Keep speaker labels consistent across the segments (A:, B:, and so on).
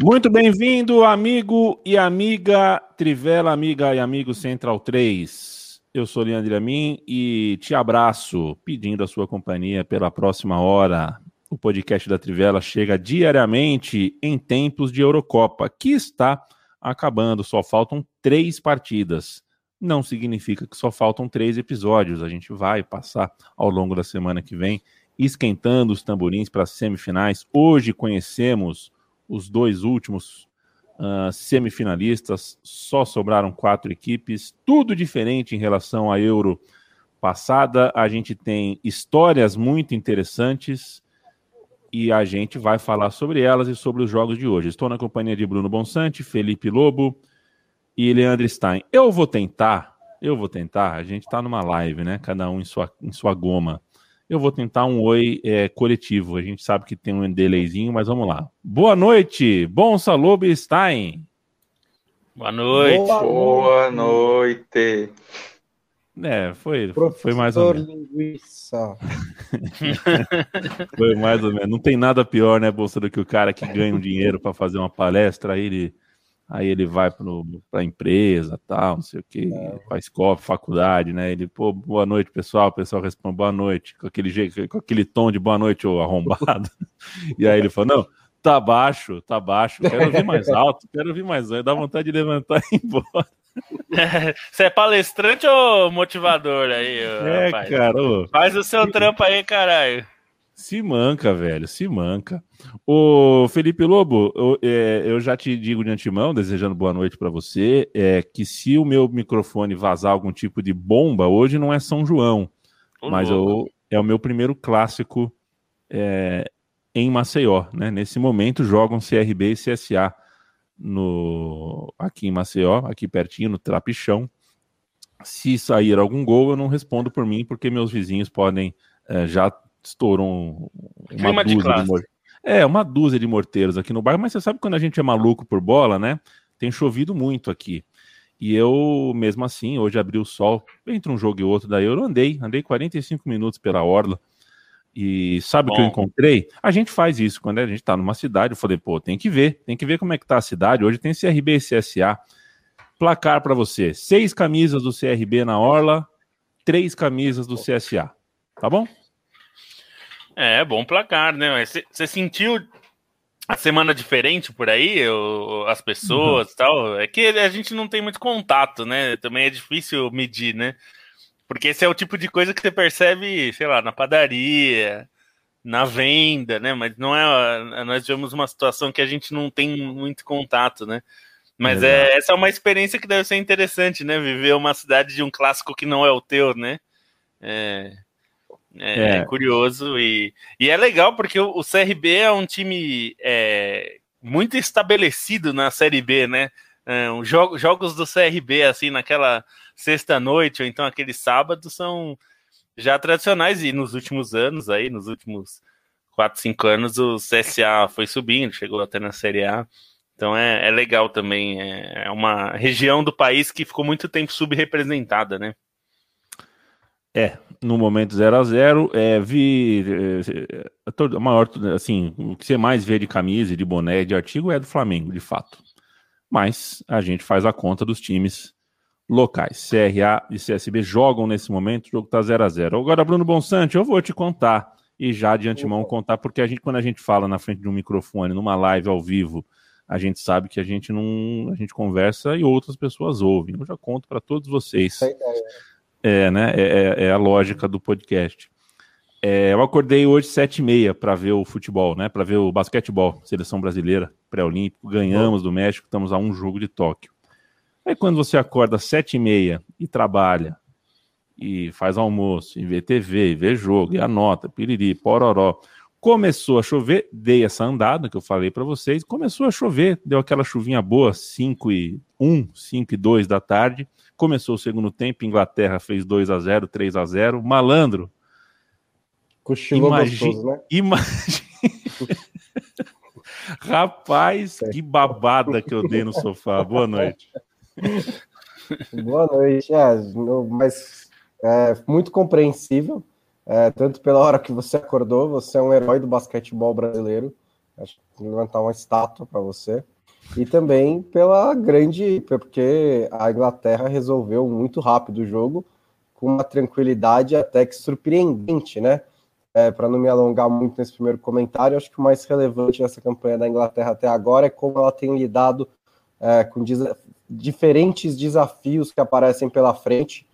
A: Muito bem-vindo, amigo e amiga Trivela, amiga e amigo Central 3. Eu sou Leandro Amin e te abraço, pedindo a sua companhia pela próxima hora. O podcast da Trivela chega diariamente em tempos de Eurocopa, que está acabando. Só faltam três partidas. Não significa que só faltam três episódios. A gente vai passar ao longo da semana que vem esquentando os tamborins para as semifinais. Hoje conhecemos os dois últimos uh, semifinalistas, só sobraram quatro equipes, tudo diferente em relação à Euro passada. A gente tem histórias muito interessantes e a gente vai falar sobre elas e sobre os jogos de hoje. Estou na companhia de Bruno Bonsante, Felipe Lobo e Leandro Stein. Eu vou tentar, eu vou tentar, a gente está numa live, né? Cada um em sua, em sua goma. Eu vou tentar um oi é, coletivo. A gente sabe que tem um delayzinho, mas vamos lá. Boa noite, bom Lobo Stein.
B: Boa noite.
C: Boa noite.
A: É, foi, foi mais ou menos. Linguiça. foi mais ou menos. Não tem nada pior, né, Bolsa, do que o cara que ganha um dinheiro para fazer uma palestra, aí ele aí ele vai para a empresa, tal, não sei o que, é. faz copo, faculdade, né? Ele, pô, boa noite, pessoal. O pessoal responde boa noite, com aquele jeito, com aquele tom de boa noite, ô arrombado. e aí ele falou: não, tá baixo, tá baixo, quero ouvir mais alto, quero ouvir mais alto, dá vontade de levantar e ir embora.
B: Você é palestrante ou motivador aí,
A: é, rapaz? cara. Ô,
B: Faz o seu trampo aí, caralho.
A: Se manca, velho, se manca. O Felipe Lobo, eu, é, eu, já te digo de antemão, desejando boa noite para você, é que se o meu microfone vazar algum tipo de bomba, hoje não é São João, mas eu, é o meu primeiro clássico é, em Maceió, né? Nesse momento jogam CRB e CSA no, aqui em Maceió, aqui pertinho, no Trapichão. Se sair algum gol, eu não respondo por mim, porque meus vizinhos podem é, já estourou uma dúzia de, de É, uma dúzia de morteiros aqui no bairro, mas você sabe quando a gente é maluco por bola, né? Tem chovido muito aqui. E eu, mesmo assim, hoje abri o sol, entre um jogo e outro da Euro, andei, andei 45 minutos pela orla. E sabe o que eu encontrei? A gente faz isso quando a gente tá numa cidade. Eu falei, pô, tem que ver, tem que ver como é que tá a cidade. Hoje tem CRB e CSA. Placar para você: seis camisas do CRB na orla, três camisas do CSA. Tá bom?
B: É, bom placar, né? Você sentiu a semana diferente por aí, as pessoas e uhum. tal? É que a gente não tem muito contato, né? Também é difícil medir, né? Porque esse é o tipo de coisa que você percebe, sei lá, na padaria, na venda, né? Mas não é. Nós tivemos uma situação que a gente não tem muito contato, né? Mas é, essa é uma experiência que deve ser interessante, né? Viver uma cidade de um clássico que não é o teu, né? É, é, é. é, curioso e, e é legal porque o, o CRB é um time é, muito estabelecido na Série B, né? É, um, jogo, jogos do CRB, assim, naquela sexta-noite ou então aquele sábado, são já tradicionais e nos últimos anos, aí, nos últimos 4, 5 anos, o CSA foi subindo, chegou até na Série A. Então é, é legal também. É, é uma região do país que ficou muito tempo subrepresentada, né?
A: É, no momento 0 a 0 é, vi é, a é, maior, assim, o que você mais vê de camisa, de boné, de artigo é do Flamengo, de fato. Mas a gente faz a conta dos times locais. CRA e CSB jogam nesse momento, o jogo está 0 a 0 Agora, Bruno Bonsante, eu vou te contar, e já de antemão contar, porque a gente, quando a gente fala na frente de um microfone, numa live ao vivo, a gente sabe que a gente não. A gente conversa e outras pessoas ouvem. Eu já conto para todos vocês. É é, né? É, é, é a lógica do podcast. É, eu acordei hoje sete e meia para ver o futebol, né? Para ver o basquetebol, seleção brasileira, pré-olímpico, ganhamos do México, estamos a um jogo de Tóquio. Aí quando você acorda sete e meia e trabalha e faz almoço, e vê TV, e vê jogo, e anota, piriri, pororó. Começou a chover, dei essa andada que eu falei para vocês, começou a chover, deu aquela chuvinha boa, 5 e 1, 5 e 2 da tarde. Começou o segundo tempo, Inglaterra fez 2 a 0 3 a 0 Malandro.
D: Cochilou gostoso, né?
A: Imagine. Rapaz, é. que babada que eu dei no sofá. Boa noite.
D: Boa noite. É, mas é muito compreensível. É, tanto pela hora que você acordou, você é um herói do basquetebol brasileiro. Acho que levantar uma estátua para você. E também pela grande. Porque a Inglaterra resolveu muito rápido o jogo, com uma tranquilidade até que surpreendente, né? É, para não me alongar muito nesse primeiro comentário, acho que o mais relevante dessa campanha da Inglaterra até agora é como ela tem lidado é, com diferentes desafios que aparecem pela frente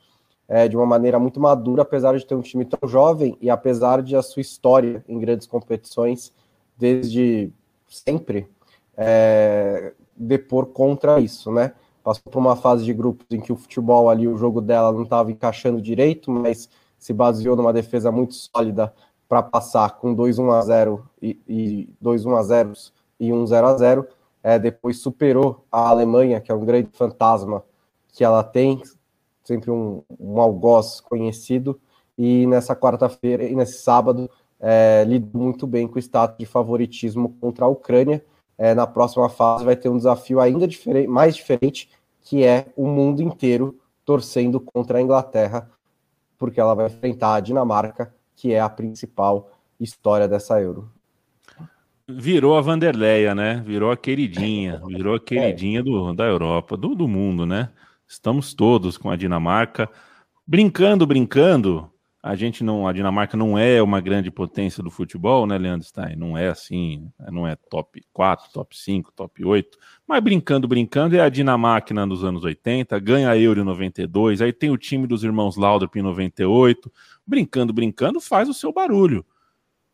D: é, de uma maneira muito madura, apesar de ter um time tão jovem e apesar de a sua história em grandes competições desde sempre é, depor contra isso, né? Passou por uma fase de grupos em que o futebol ali, o jogo dela não estava encaixando direito, mas se baseou numa defesa muito sólida para passar com 2 1 a 0 e, e 2 1 a 0 e 1 0 a 0 é, depois superou a Alemanha, que é um grande fantasma que ela tem, sempre um, um algoz conhecido, e nessa quarta-feira e nesse sábado é, lidou muito bem com o status de favoritismo contra a Ucrânia. É, na próxima fase vai ter um desafio ainda diferente, mais diferente, que é o mundo inteiro torcendo contra a Inglaterra, porque ela vai enfrentar a Dinamarca, que é a principal história dessa Euro.
A: Virou a Vanderleia, né? Virou a queridinha, virou a queridinha do, da Europa, do, do mundo, né? Estamos todos com a Dinamarca. Brincando, brincando, a gente não, a Dinamarca não é uma grande potência do futebol, né, Leandro Stein? Não é assim, não é top 4, top 5, top 8, mas brincando, brincando, é a Dinamarca nos anos 80, ganha a Euro em 92, aí tem o time dos irmãos Laudrup em 98, brincando, brincando, faz o seu barulho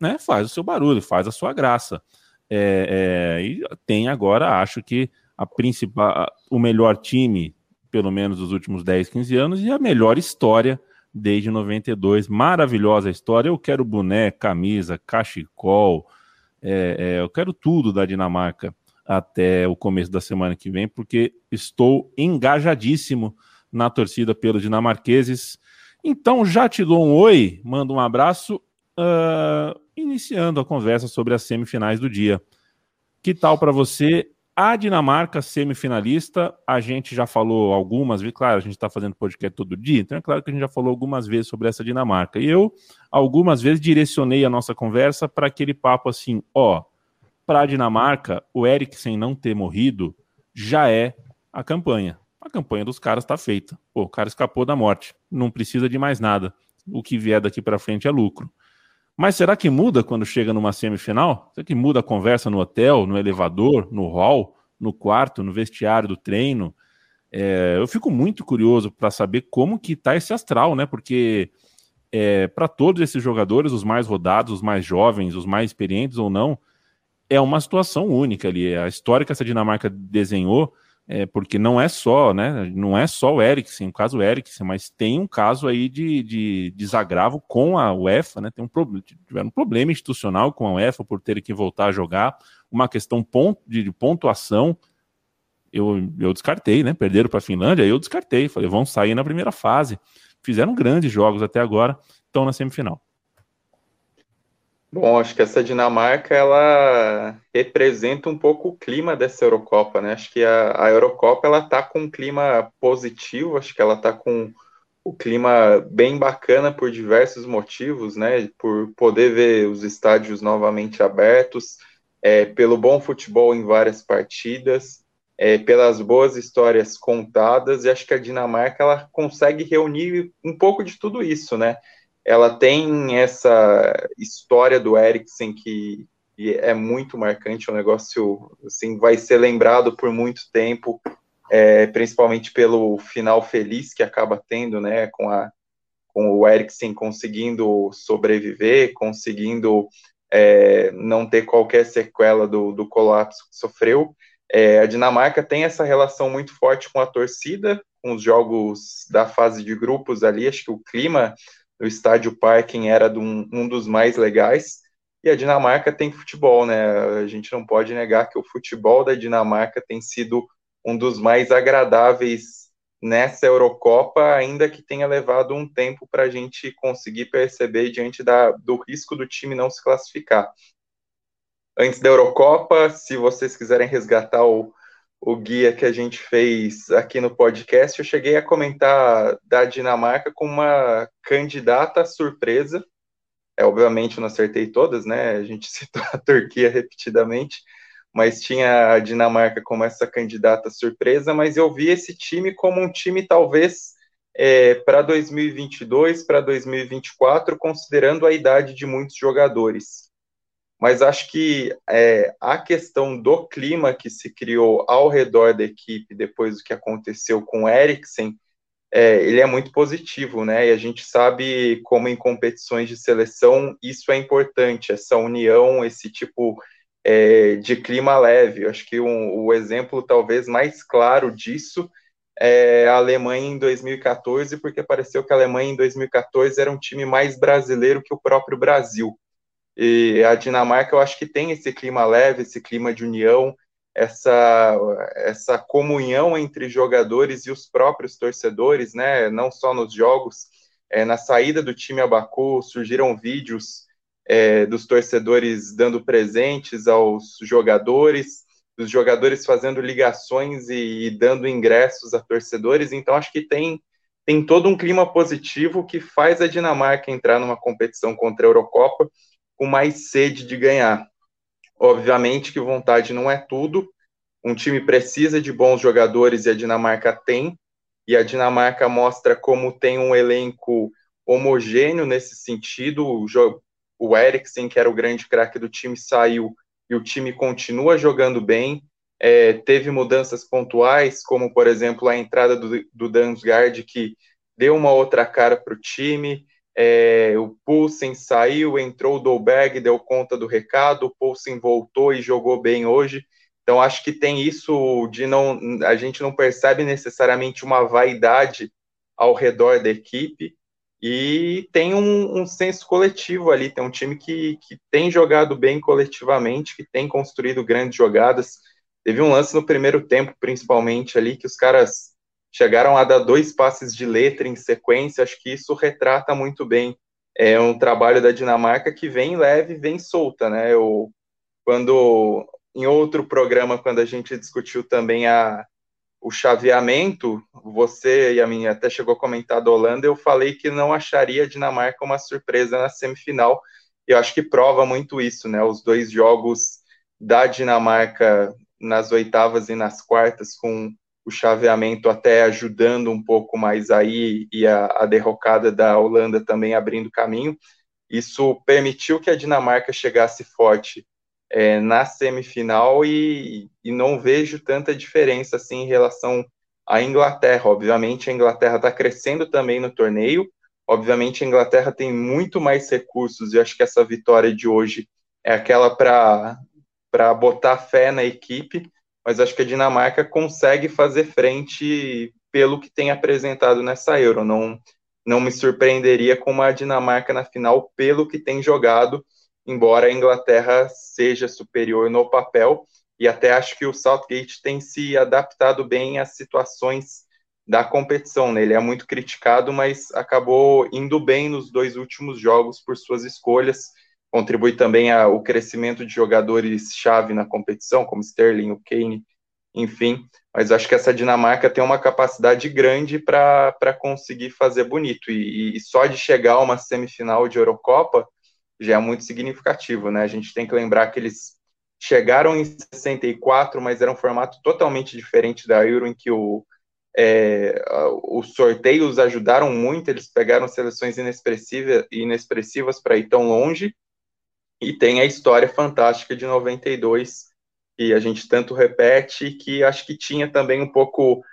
A: né, faz o seu barulho, faz a sua graça. É, é, e tem agora, acho que a principal, o melhor time, pelo menos dos últimos 10, 15 anos, e a melhor história desde 92. Maravilhosa história. Eu quero boné, camisa, cachecol, é, é, eu quero tudo da Dinamarca até o começo da semana que vem, porque estou engajadíssimo na torcida pelos dinamarqueses. Então já te dou um oi, mando um abraço. Uh, iniciando a conversa sobre as semifinais do dia. Que tal para você a Dinamarca semifinalista? A gente já falou algumas vezes, claro, a gente está fazendo podcast todo dia, então é claro que a gente já falou algumas vezes sobre essa Dinamarca. E eu, algumas vezes, direcionei a nossa conversa para aquele papo assim: ó, para a Dinamarca, o Eriksen não ter morrido já é a campanha. A campanha dos caras está feita. Pô, o cara escapou da morte, não precisa de mais nada. O que vier daqui para frente é lucro. Mas será que muda quando chega numa semifinal? Será que muda a conversa no hotel, no elevador, no hall, no quarto, no vestiário do treino? É, eu fico muito curioso para saber como que tá esse astral, né? Porque é, para todos esses jogadores, os mais rodados, os mais jovens, os mais experientes ou não, é uma situação única ali. A história que essa Dinamarca desenhou é, porque não é só, né? Não é só o Eriksen, o caso Eriksen, mas tem um caso aí de, de desagravo com a UEFA, né? Tem um problema, tiveram um problema institucional com a UEFA por ter que voltar a jogar, uma questão de, de pontuação. Eu, eu descartei, né? Perderam para a Finlândia, eu descartei. Falei, vão sair na primeira fase. Fizeram grandes jogos até agora, estão na semifinal.
C: Bom, acho que essa Dinamarca ela representa um pouco o clima dessa Eurocopa, né? Acho que a, a Eurocopa ela tá com um clima positivo, acho que ela tá com o clima bem bacana por diversos motivos, né? Por poder ver os estádios novamente abertos, é, pelo bom futebol em várias partidas, é, pelas boas histórias contadas, e acho que a Dinamarca ela consegue reunir um pouco de tudo isso, né? Ela tem essa história do Eriksen que, que é muito marcante, um negócio assim vai ser lembrado por muito tempo, é, principalmente pelo final feliz que acaba tendo, né, com a com o Eriksen conseguindo sobreviver, conseguindo é, não ter qualquer sequela do, do colapso que sofreu. É, a Dinamarca tem essa relação muito forte com a torcida, com os jogos da fase de grupos ali, acho que o clima o estádio Parking era um, um dos mais legais. E a Dinamarca tem futebol, né? A gente não pode negar que o futebol da Dinamarca tem sido um dos mais agradáveis nessa Eurocopa, ainda que tenha levado um tempo para a gente conseguir perceber diante da, do risco do time não se classificar. Antes da Eurocopa, se vocês quiserem resgatar o, o guia que a gente fez aqui no podcast, eu cheguei a comentar da Dinamarca como uma candidata surpresa. É, obviamente eu não acertei todas, né? A gente citou a Turquia repetidamente, mas tinha a Dinamarca como essa candidata surpresa, mas eu vi esse time como um time talvez é, para 2022, para 2024, considerando a idade de muitos jogadores. Mas acho que é, a questão do clima que se criou ao redor da equipe depois do que aconteceu com o Eriksen, é, ele é muito positivo, né? E a gente sabe como em competições de seleção isso é importante, essa união, esse tipo é, de clima leve. Eu acho que um, o exemplo talvez mais claro disso é a Alemanha em 2014, porque pareceu que a Alemanha em 2014 era um time mais brasileiro que o próprio Brasil. E a Dinamarca, eu acho que tem esse clima leve, esse clima de união, essa, essa comunhão entre jogadores e os próprios torcedores, né? Não só nos jogos. É, na saída do time a Baku, surgiram vídeos é, dos torcedores dando presentes aos jogadores, dos jogadores fazendo ligações e, e dando ingressos a torcedores. Então, acho que tem, tem todo um clima positivo que faz a Dinamarca entrar numa competição contra a Eurocopa com mais sede de ganhar. Obviamente que vontade não é tudo. Um time precisa de bons jogadores e a Dinamarca tem. E a Dinamarca mostra como tem um elenco homogêneo nesse sentido. O, o Eriksen, que era o grande craque do time, saiu e o time continua jogando bem. É, teve mudanças pontuais, como por exemplo a entrada do, do Dansgaard, que deu uma outra cara para o time. É, o Poulsen saiu, entrou o Dolberg, deu conta do recado, o Poulsen voltou e jogou bem hoje. Então acho que tem isso de não a gente não percebe necessariamente uma vaidade ao redor da equipe e tem um, um senso coletivo ali, tem um time que, que tem jogado bem coletivamente, que tem construído grandes jogadas. Teve um lance no primeiro tempo, principalmente ali, que os caras chegaram a dar dois passes de letra em sequência, acho que isso retrata muito bem é um trabalho da Dinamarca que vem leve, vem solta, né? Eu, quando em outro programa, quando a gente discutiu também a, o chaveamento, você e a minha até chegou a comentar da Holanda, eu falei que não acharia a Dinamarca uma surpresa na semifinal. Eu acho que prova muito isso, né? Os dois jogos da Dinamarca nas oitavas e nas quartas com o chaveamento até ajudando um pouco mais aí e a, a derrocada da Holanda também abrindo caminho. Isso permitiu que a Dinamarca chegasse forte é, na semifinal e, e, não vejo tanta diferença assim em relação à Inglaterra. Obviamente, a Inglaterra está crescendo também no torneio. Obviamente, a Inglaterra tem muito mais recursos e acho que essa vitória de hoje é aquela para botar fé na equipe mas acho que a Dinamarca consegue fazer frente pelo que tem apresentado nessa Euro. Não, não me surpreenderia com uma Dinamarca na final pelo que tem jogado, embora a Inglaterra seja superior no papel. E até acho que o Southgate tem se adaptado bem às situações da competição. Né? Ele é muito criticado, mas acabou indo bem nos dois últimos jogos por suas escolhas contribui também ao crescimento de jogadores-chave na competição, como Sterling, o Kane, enfim. Mas acho que essa Dinamarca tem uma capacidade grande para conseguir fazer bonito. E, e, só de chegar a uma semifinal de Eurocopa já é muito significativo, né? A gente tem que lembrar que eles chegaram em 64, mas era um formato totalmente diferente da Euro, em que o, é, os sorteios ajudaram muito, eles pegaram seleções inexpressivas, inexpressivas para ir tão longe, e tem a história fantástica de 92, que a gente tanto repete, que acho que tinha também um pouco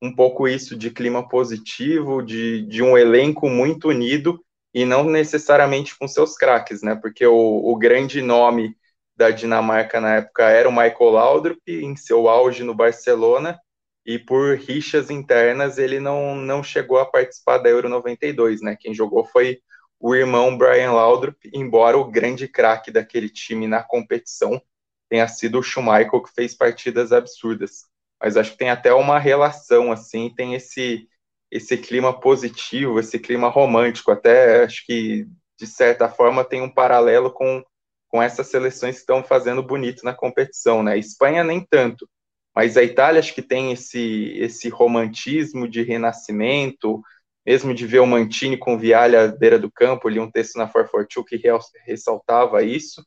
C: um pouco isso de clima positivo, de, de um elenco muito unido, e não necessariamente com seus craques, né? Porque o, o grande nome da Dinamarca na época era o Michael Laudrup, em seu auge no Barcelona, e por rixas internas ele não, não chegou a participar da Euro 92, né? Quem jogou foi o irmão Brian Laudrup, embora o grande craque daquele time na competição tenha sido o Schumacher, que fez partidas absurdas. Mas acho que tem até uma relação, assim, tem esse, esse clima positivo, esse clima romântico, até acho que, de certa forma, tem um paralelo com, com essas seleções que estão fazendo bonito na competição, né? A Espanha nem tanto, mas a Itália acho que tem esse, esse romantismo de renascimento, mesmo de ver o Mantini com Vialha à beira do campo, li um texto na 442 que ressaltava isso.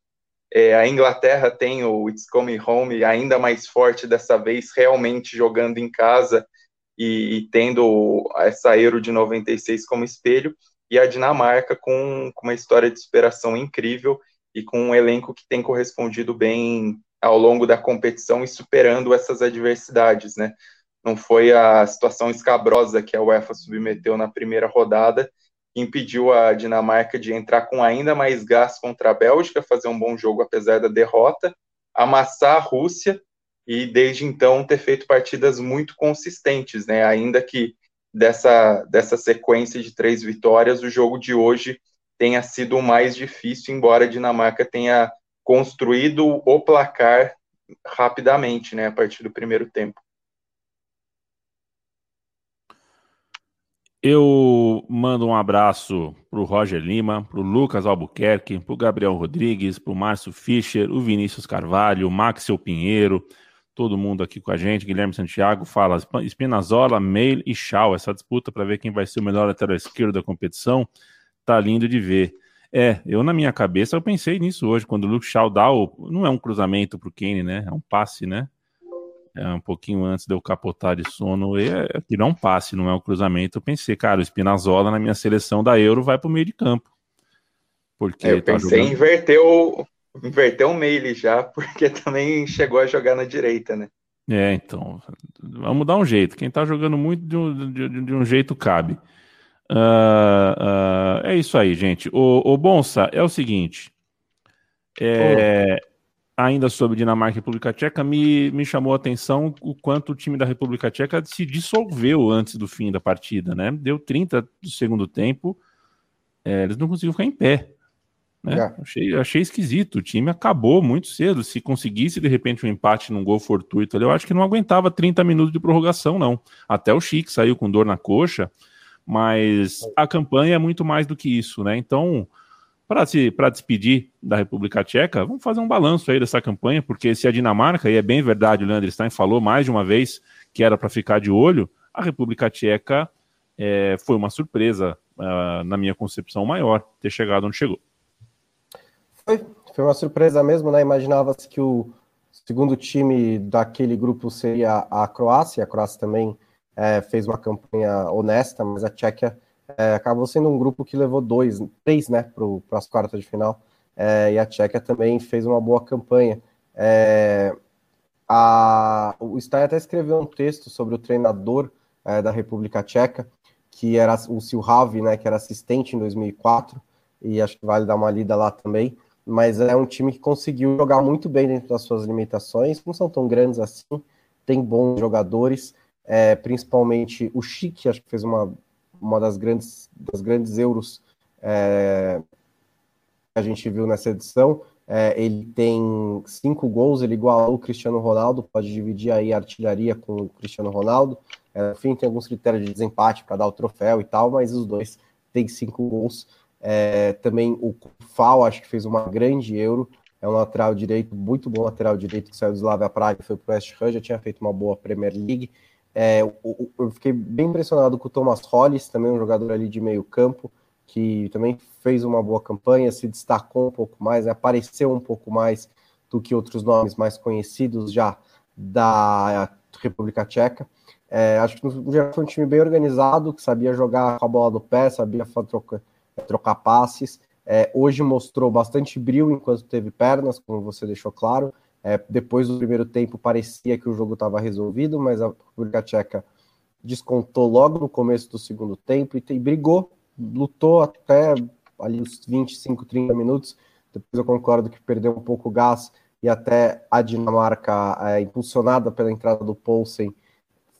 C: É, a Inglaterra tem o It's Coming Home ainda mais forte dessa vez, realmente jogando em casa e, e tendo essa Euro de 96 como espelho, e a Dinamarca com, com uma história de superação incrível e com um elenco que tem correspondido bem ao longo da competição e superando essas adversidades, né? Não foi a situação escabrosa que a UEFA submeteu na primeira rodada que impediu a Dinamarca de entrar com ainda mais gás contra a Bélgica, fazer um bom jogo apesar da derrota, amassar a Rússia e desde então ter feito partidas muito consistentes, né? Ainda que dessa, dessa sequência de três vitórias, o jogo de hoje tenha sido o mais difícil, embora a Dinamarca tenha construído o placar rapidamente, né, a partir do primeiro tempo.
A: Eu mando um abraço para o Roger Lima, para o Lucas Albuquerque, para o Gabriel Rodrigues, para o Márcio Fischer, o Vinícius Carvalho, o Maxel Pinheiro, todo mundo aqui com a gente. Guilherme Santiago fala Espinazola, Meil e Chau. Essa disputa para ver quem vai ser o melhor lateral esquerdo da competição tá lindo de ver. É, eu na minha cabeça eu pensei nisso hoje, quando o Luke Shaw dá o. Não é um cruzamento para o Kane, né? É um passe, né? É, um pouquinho antes de eu capotar de sono, e é, não é um passe, não é um cruzamento. Eu pensei, cara, o Spinazzola na minha seleção da Euro vai para o meio de campo.
C: Porque é, eu tá pensei jogando... em inverter o, inverter o meio já, porque também chegou a jogar na direita, né?
A: É, então, vamos dar um jeito. Quem tá jogando muito de um, de, de um jeito cabe. Uh, uh, é isso aí, gente. O, o Bonsa é o seguinte. É, ainda sobre Dinamarca e República Tcheca, me, me chamou a atenção o quanto o time da República Tcheca se dissolveu antes do fim da partida, né? Deu 30 do segundo tempo, é, eles não conseguiram ficar em pé. Né? É. Achei, achei esquisito. O time acabou muito cedo. Se conseguisse de repente um empate num gol fortuito ali, eu acho que não aguentava 30 minutos de prorrogação, não. Até o Chique saiu com dor na coxa, mas a campanha é muito mais do que isso, né? Então para se para despedir da República Tcheca, vamos fazer um balanço aí dessa campanha, porque se a Dinamarca, e é bem verdade, o Leandro Stein falou mais de uma vez que era para ficar de olho, a República Tcheca é, foi uma surpresa, uh, na minha concepção, maior ter chegado onde chegou.
D: Foi, foi uma surpresa mesmo, né? Imaginava-se que o segundo time daquele grupo seria a Croácia, a Croácia também é, fez uma campanha honesta, mas a Tchequia é, acabou sendo um grupo que levou dois, três, né, para as quartas de final. É, e a Tchequia também fez uma boa campanha. É, a, o Stein até escreveu um texto sobre o treinador é, da República Tcheca, que era o Silhavi, né, que era assistente em 2004, e acho que vale dar uma lida lá também. Mas é um time que conseguiu jogar muito bem dentro das suas limitações, não são tão grandes assim, tem bons jogadores, é, principalmente o Chique, acho que fez uma uma das grandes, das grandes euros é, que a gente viu nessa edição. É, ele tem cinco gols, ele igualou o Cristiano Ronaldo, pode dividir aí a artilharia com o Cristiano Ronaldo. É, enfim, tem alguns critérios de desempate para dar o troféu e tal, mas os dois têm cinco gols. É, também o Fal, acho que fez uma grande euro. É um lateral direito, muito bom lateral direito que saiu do Slavia Praga, foi para o West Ham, já tinha feito uma boa Premier League. É, eu, eu fiquei bem impressionado com o Thomas Hollis, também um jogador ali de meio campo, que também fez uma boa campanha, se destacou um pouco mais, né, apareceu um pouco mais do que outros nomes mais conhecidos já da República Tcheca. É, acho que no geral foi um time bem organizado, que sabia jogar com a bola no pé, sabia trocar, trocar passes. É, hoje mostrou bastante brilho enquanto teve pernas, como você deixou claro. É, depois do primeiro tempo parecia que o jogo estava resolvido, mas a República Tcheca descontou logo no começo do segundo tempo e, e brigou, lutou até ali os 25, 30 minutos. Depois eu concordo que perdeu um pouco o gás e até a Dinamarca, é, impulsionada pela entrada do Poulsen,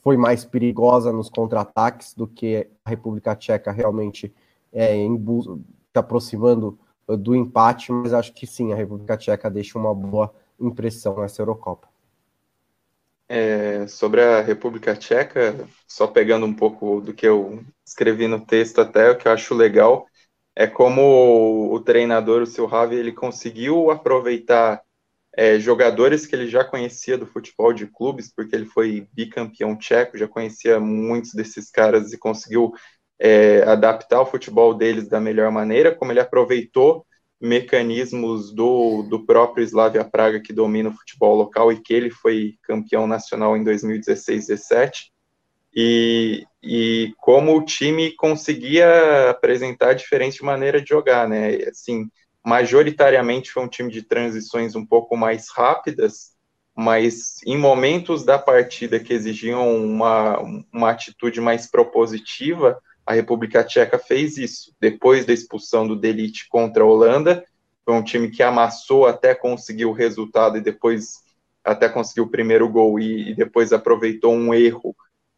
D: foi mais perigosa nos contra-ataques do que a República Tcheca realmente é, se aproximando do empate, mas acho que sim, a República Tcheca deixa uma boa impressão nessa Eurocopa.
C: É, sobre a República Tcheca, só pegando um pouco do que eu escrevi no texto até, o que eu acho legal é como o treinador, o seu Ravi, ele conseguiu aproveitar é, jogadores que ele já conhecia do futebol de clubes, porque ele foi bicampeão tcheco, já conhecia muitos desses caras e conseguiu é, adaptar o futebol deles da melhor maneira, como ele aproveitou mecanismos do, do próprio Slavia Praga que domina o futebol local e que ele foi campeão nacional em 2016-17 e, e como o time conseguia apresentar diferente maneira de jogar, né? Assim, majoritariamente foi um time de transições um pouco mais rápidas, mas em momentos da partida que exigiam uma, uma atitude mais propositiva, a República Tcheca fez isso. Depois da expulsão do Delite contra a Holanda, foi um time que amassou até conseguir o resultado e depois até conseguiu o primeiro gol e, e depois aproveitou um erro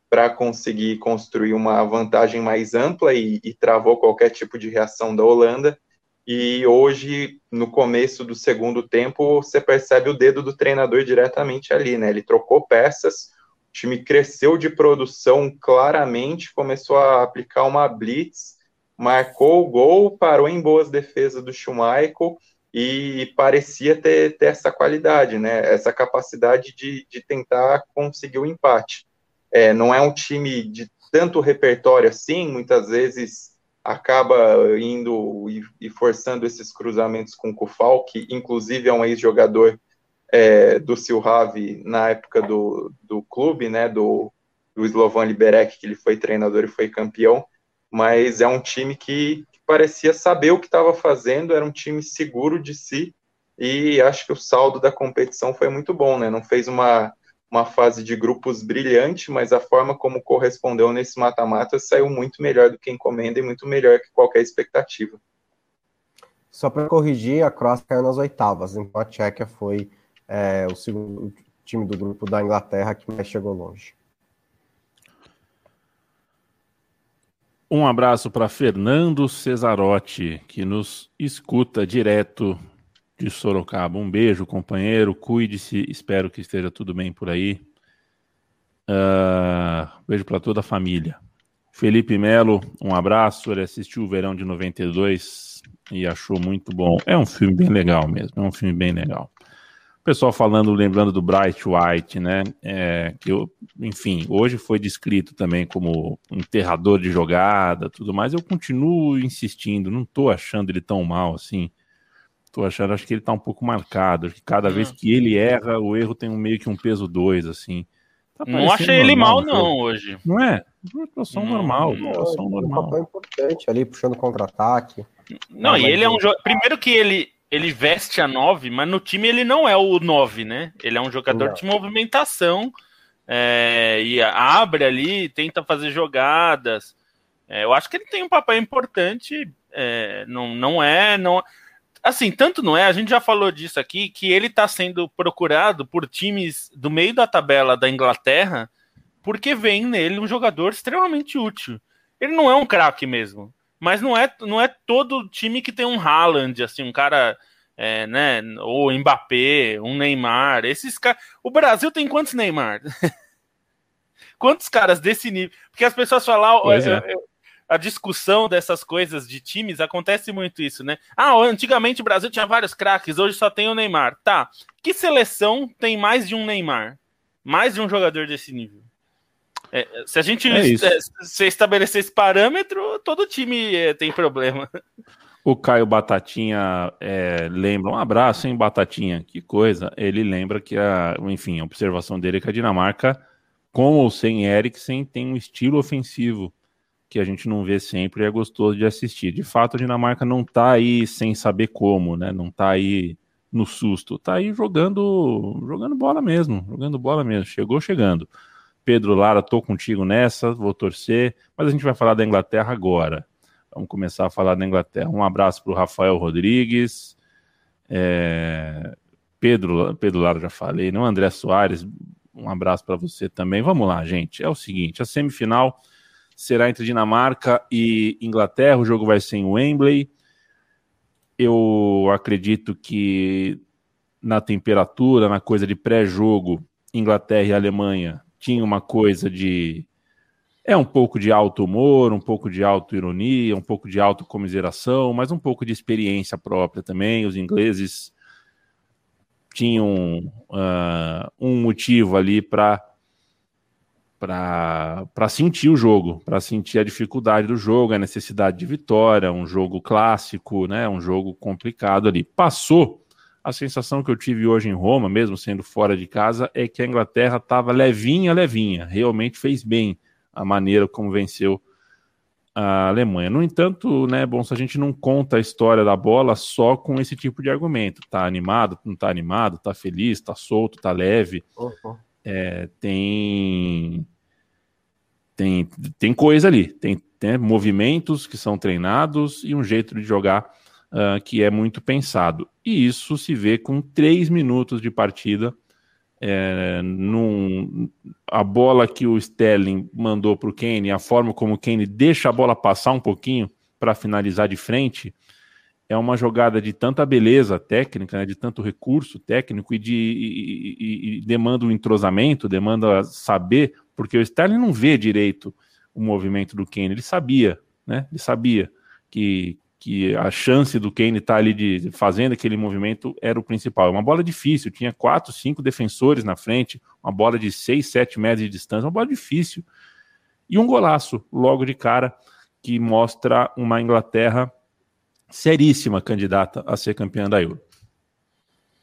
C: para conseguir construir uma vantagem mais ampla e, e travou qualquer tipo de reação da Holanda. E hoje, no começo do segundo tempo, você percebe o dedo do treinador diretamente ali, né? Ele trocou peças, time cresceu de produção claramente, começou a aplicar uma blitz, marcou o gol, parou em boas defesas do Schumacher e parecia ter, ter essa qualidade, né? Essa capacidade de, de tentar conseguir o empate. É, não é um time de tanto repertório assim, muitas vezes acaba indo e, e forçando esses cruzamentos com o Kufal, que inclusive é um ex-jogador é, do Silhavi na época do, do clube, né, do, do Slovan Liberec, que ele foi treinador e foi campeão, mas é um time que, que parecia saber o que estava fazendo, era um time seguro de si, e acho que o saldo da competição foi muito bom, né, não fez uma, uma fase de grupos brilhante, mas a forma como correspondeu nesse mata-mata saiu muito melhor do que encomenda e muito melhor que qualquer expectativa.
D: Só para corrigir, a Croácia caiu nas oitavas, então a Tchequia foi é, o segundo time do grupo da Inglaterra que mais chegou longe.
A: Um abraço para Fernando Cesarotti, que nos escuta direto de Sorocaba. Um beijo, companheiro. Cuide-se. Espero que esteja tudo bem por aí. Uh, beijo para toda a família. Felipe Melo, um abraço. Ele assistiu o Verão de 92 e achou muito bom. É um filme bem legal mesmo. É um filme bem legal pessoal falando, lembrando do Bright White, né? É, que eu, enfim, hoje foi descrito também como um enterrador de jogada, tudo mais. Eu continuo insistindo, não tô achando ele tão mal assim. Tô achando, acho que ele tá um pouco marcado. Acho que cada hum. vez que ele erra, o erro tem um, meio que um peso dois, assim.
B: Tá não achei ele mal, não, hoje.
A: Não é? Atuação normal. Atuação normal. Um
D: papel importante ali, puxando contra-ataque.
B: Não, não e ele é um jogo. Primeiro que ele, ele veste a 9, mas no time ele não é o 9, né? Ele é um jogador não. de movimentação é, e abre ali, tenta fazer jogadas. É, eu acho que ele tem um papel importante. É, não, não é. não Assim, tanto não é, a gente já falou disso aqui, que ele está sendo procurado por times do meio da tabela da Inglaterra, porque vem nele um jogador extremamente útil. Ele não é um craque mesmo. Mas não é, não é todo time que tem um Haaland, assim, um cara, é, né? Ou Mbappé, um Neymar. Esses caras. O Brasil tem quantos Neymar? quantos caras desse nível? Porque as pessoas falam. É. A discussão dessas coisas de times acontece muito isso, né? Ah, antigamente o Brasil tinha vários craques, hoje só tem o Neymar. Tá. Que seleção tem mais de um Neymar? Mais de um jogador desse nível? É, se a gente é se estabelecer esse parâmetro, todo time é, tem problema.
A: O Caio Batatinha é, lembra, um abraço, hein, Batatinha, que coisa. Ele lembra que, a, enfim, a observação dele é que a Dinamarca, com ou sem Eriksen, tem um estilo ofensivo que a gente não vê sempre e é gostoso de assistir. De fato, a Dinamarca não tá aí sem saber como, né? Não tá aí no susto, tá aí jogando, jogando bola mesmo, jogando bola mesmo. Chegou chegando. Pedro Lara, tô contigo nessa, vou torcer, mas a gente vai falar da Inglaterra agora. Vamos começar a falar da Inglaterra. Um abraço para o Rafael Rodrigues, é... Pedro, Pedro Lara já falei, não André Soares, um abraço para você também. Vamos lá, gente. É o seguinte: a semifinal será entre Dinamarca e Inglaterra. O jogo vai ser em Wembley. Eu acredito que na temperatura, na coisa de pré-jogo, Inglaterra e Alemanha tinha uma coisa de. É um pouco de alto humor, um pouco de auto-ironia, um pouco de autocomiseração, mas um pouco de experiência própria também. Os ingleses tinham uh, um motivo ali para para sentir o jogo, para sentir a dificuldade do jogo, a necessidade de vitória, um jogo clássico, né, um jogo complicado ali. Passou. A sensação que eu tive hoje em Roma, mesmo sendo fora de casa, é que a Inglaterra estava levinha, levinha. Realmente fez bem a maneira como venceu a Alemanha. No entanto, né, bom, se a gente não conta a história da bola só com esse tipo de argumento, tá animado, não tá animado, tá feliz, tá solto, tá leve, uhum. é, tem tem, tem coisa ali, tem, tem, movimentos que são treinados e um jeito de jogar uh, que é muito pensado. E isso se vê com três minutos de partida. É, num, a bola que o Sterling mandou para o Kane, a forma como o Kane deixa a bola passar um pouquinho para finalizar de frente, é uma jogada de tanta beleza técnica, né, de tanto recurso técnico e, de, e, e, e demanda um entrosamento, demanda saber porque o Sterling não vê direito o movimento do Kane, ele sabia, né? Ele sabia que, que a chance do Kane estar tá ali de, fazendo aquele movimento era o principal. É uma bola difícil, tinha quatro, cinco defensores na frente, uma bola de seis, sete metros de distância, uma bola difícil. E um golaço logo de cara que mostra uma Inglaterra seríssima candidata a ser campeã da Euro.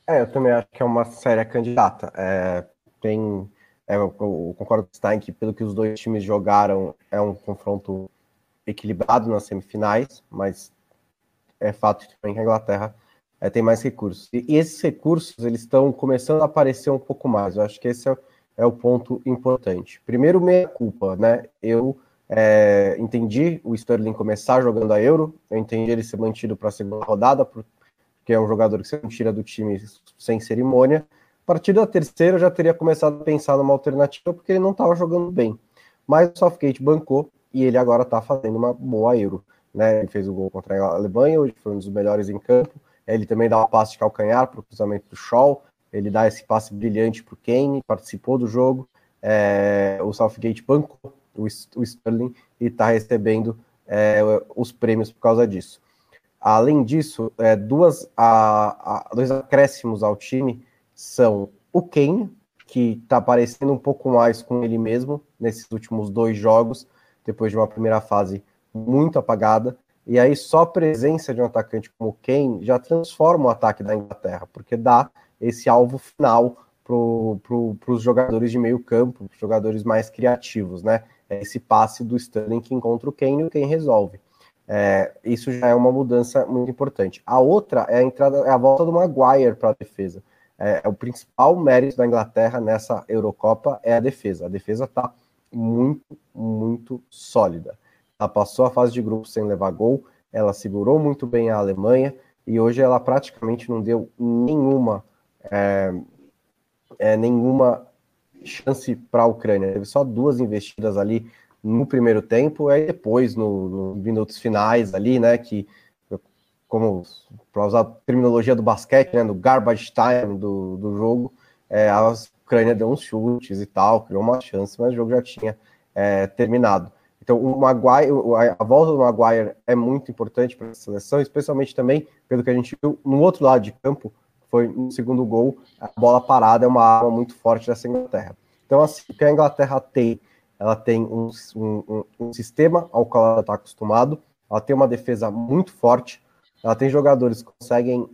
D: É, eu também acho que é uma séria candidata. É, tem é, eu, eu, concordo com o Stein que, pelo que os dois times jogaram, é um confronto equilibrado nas semifinais, mas é fato que a Inglaterra é, tem mais recursos. E, e, esses recursos eles estão começando a aparecer um pouco mais. Eu acho que esse é, é o ponto importante. Primeiro, meia culpa, né? Eu é, entendi o Sterling começar jogando a Euro, eu entendi ele ser mantido para a segunda rodada, porque é um jogador que não tira do time sem cerimônia. A partir da terceira, eu já teria começado a pensar numa alternativa, porque ele não estava jogando bem. Mas o Southgate bancou e ele agora está fazendo uma boa Euro. Né? Ele fez o gol contra a Alemanha, hoje foi um dos melhores em campo. Ele também dá um passe de calcanhar para o cruzamento do Shaw. Ele dá esse passe brilhante para o Kane, participou do jogo. É, o Southgate bancou o, o Sterling e está recebendo é, os prêmios por causa disso. Além disso, é, duas, a, a, dois acréscimos ao time são o Kane, que está aparecendo um pouco mais com ele mesmo nesses últimos dois jogos, depois de uma primeira fase muito apagada. E aí só a presença de um atacante como Kane já transforma o ataque da Inglaterra, porque dá esse alvo final para os jogadores de meio campo, os jogadores mais criativos, né? É esse passe do Sterling que encontra o Kane e o Kane resolve. É, isso já é uma mudança muito importante. A outra é a entrada, é a volta do Maguire para a defesa é, é, o principal mérito da Inglaterra nessa Eurocopa é a defesa. A defesa está muito, muito sólida. Ela passou a fase de grupo sem levar gol, ela segurou muito bem a Alemanha e hoje ela praticamente não deu nenhuma é, é, nenhuma chance para a Ucrânia. Teve só duas investidas ali no primeiro tempo, e depois, no, no minutos finais ali, né, que como para usar a terminologia do basquete, né, no garbage time do, do jogo, é, a Ucrânia deu uns chutes e tal, criou uma chance, mas o jogo já tinha é, terminado. Então, o Maguire, a volta do Maguire é muito importante para a seleção, especialmente também pelo que a gente viu no outro lado de campo, foi no segundo gol, a bola parada é uma arma muito forte dessa Inglaterra. Então, assim, o que a Inglaterra tem? Ela tem um, um, um sistema ao qual ela está acostumado, ela tem uma defesa muito forte, ela tem jogadores que conseguem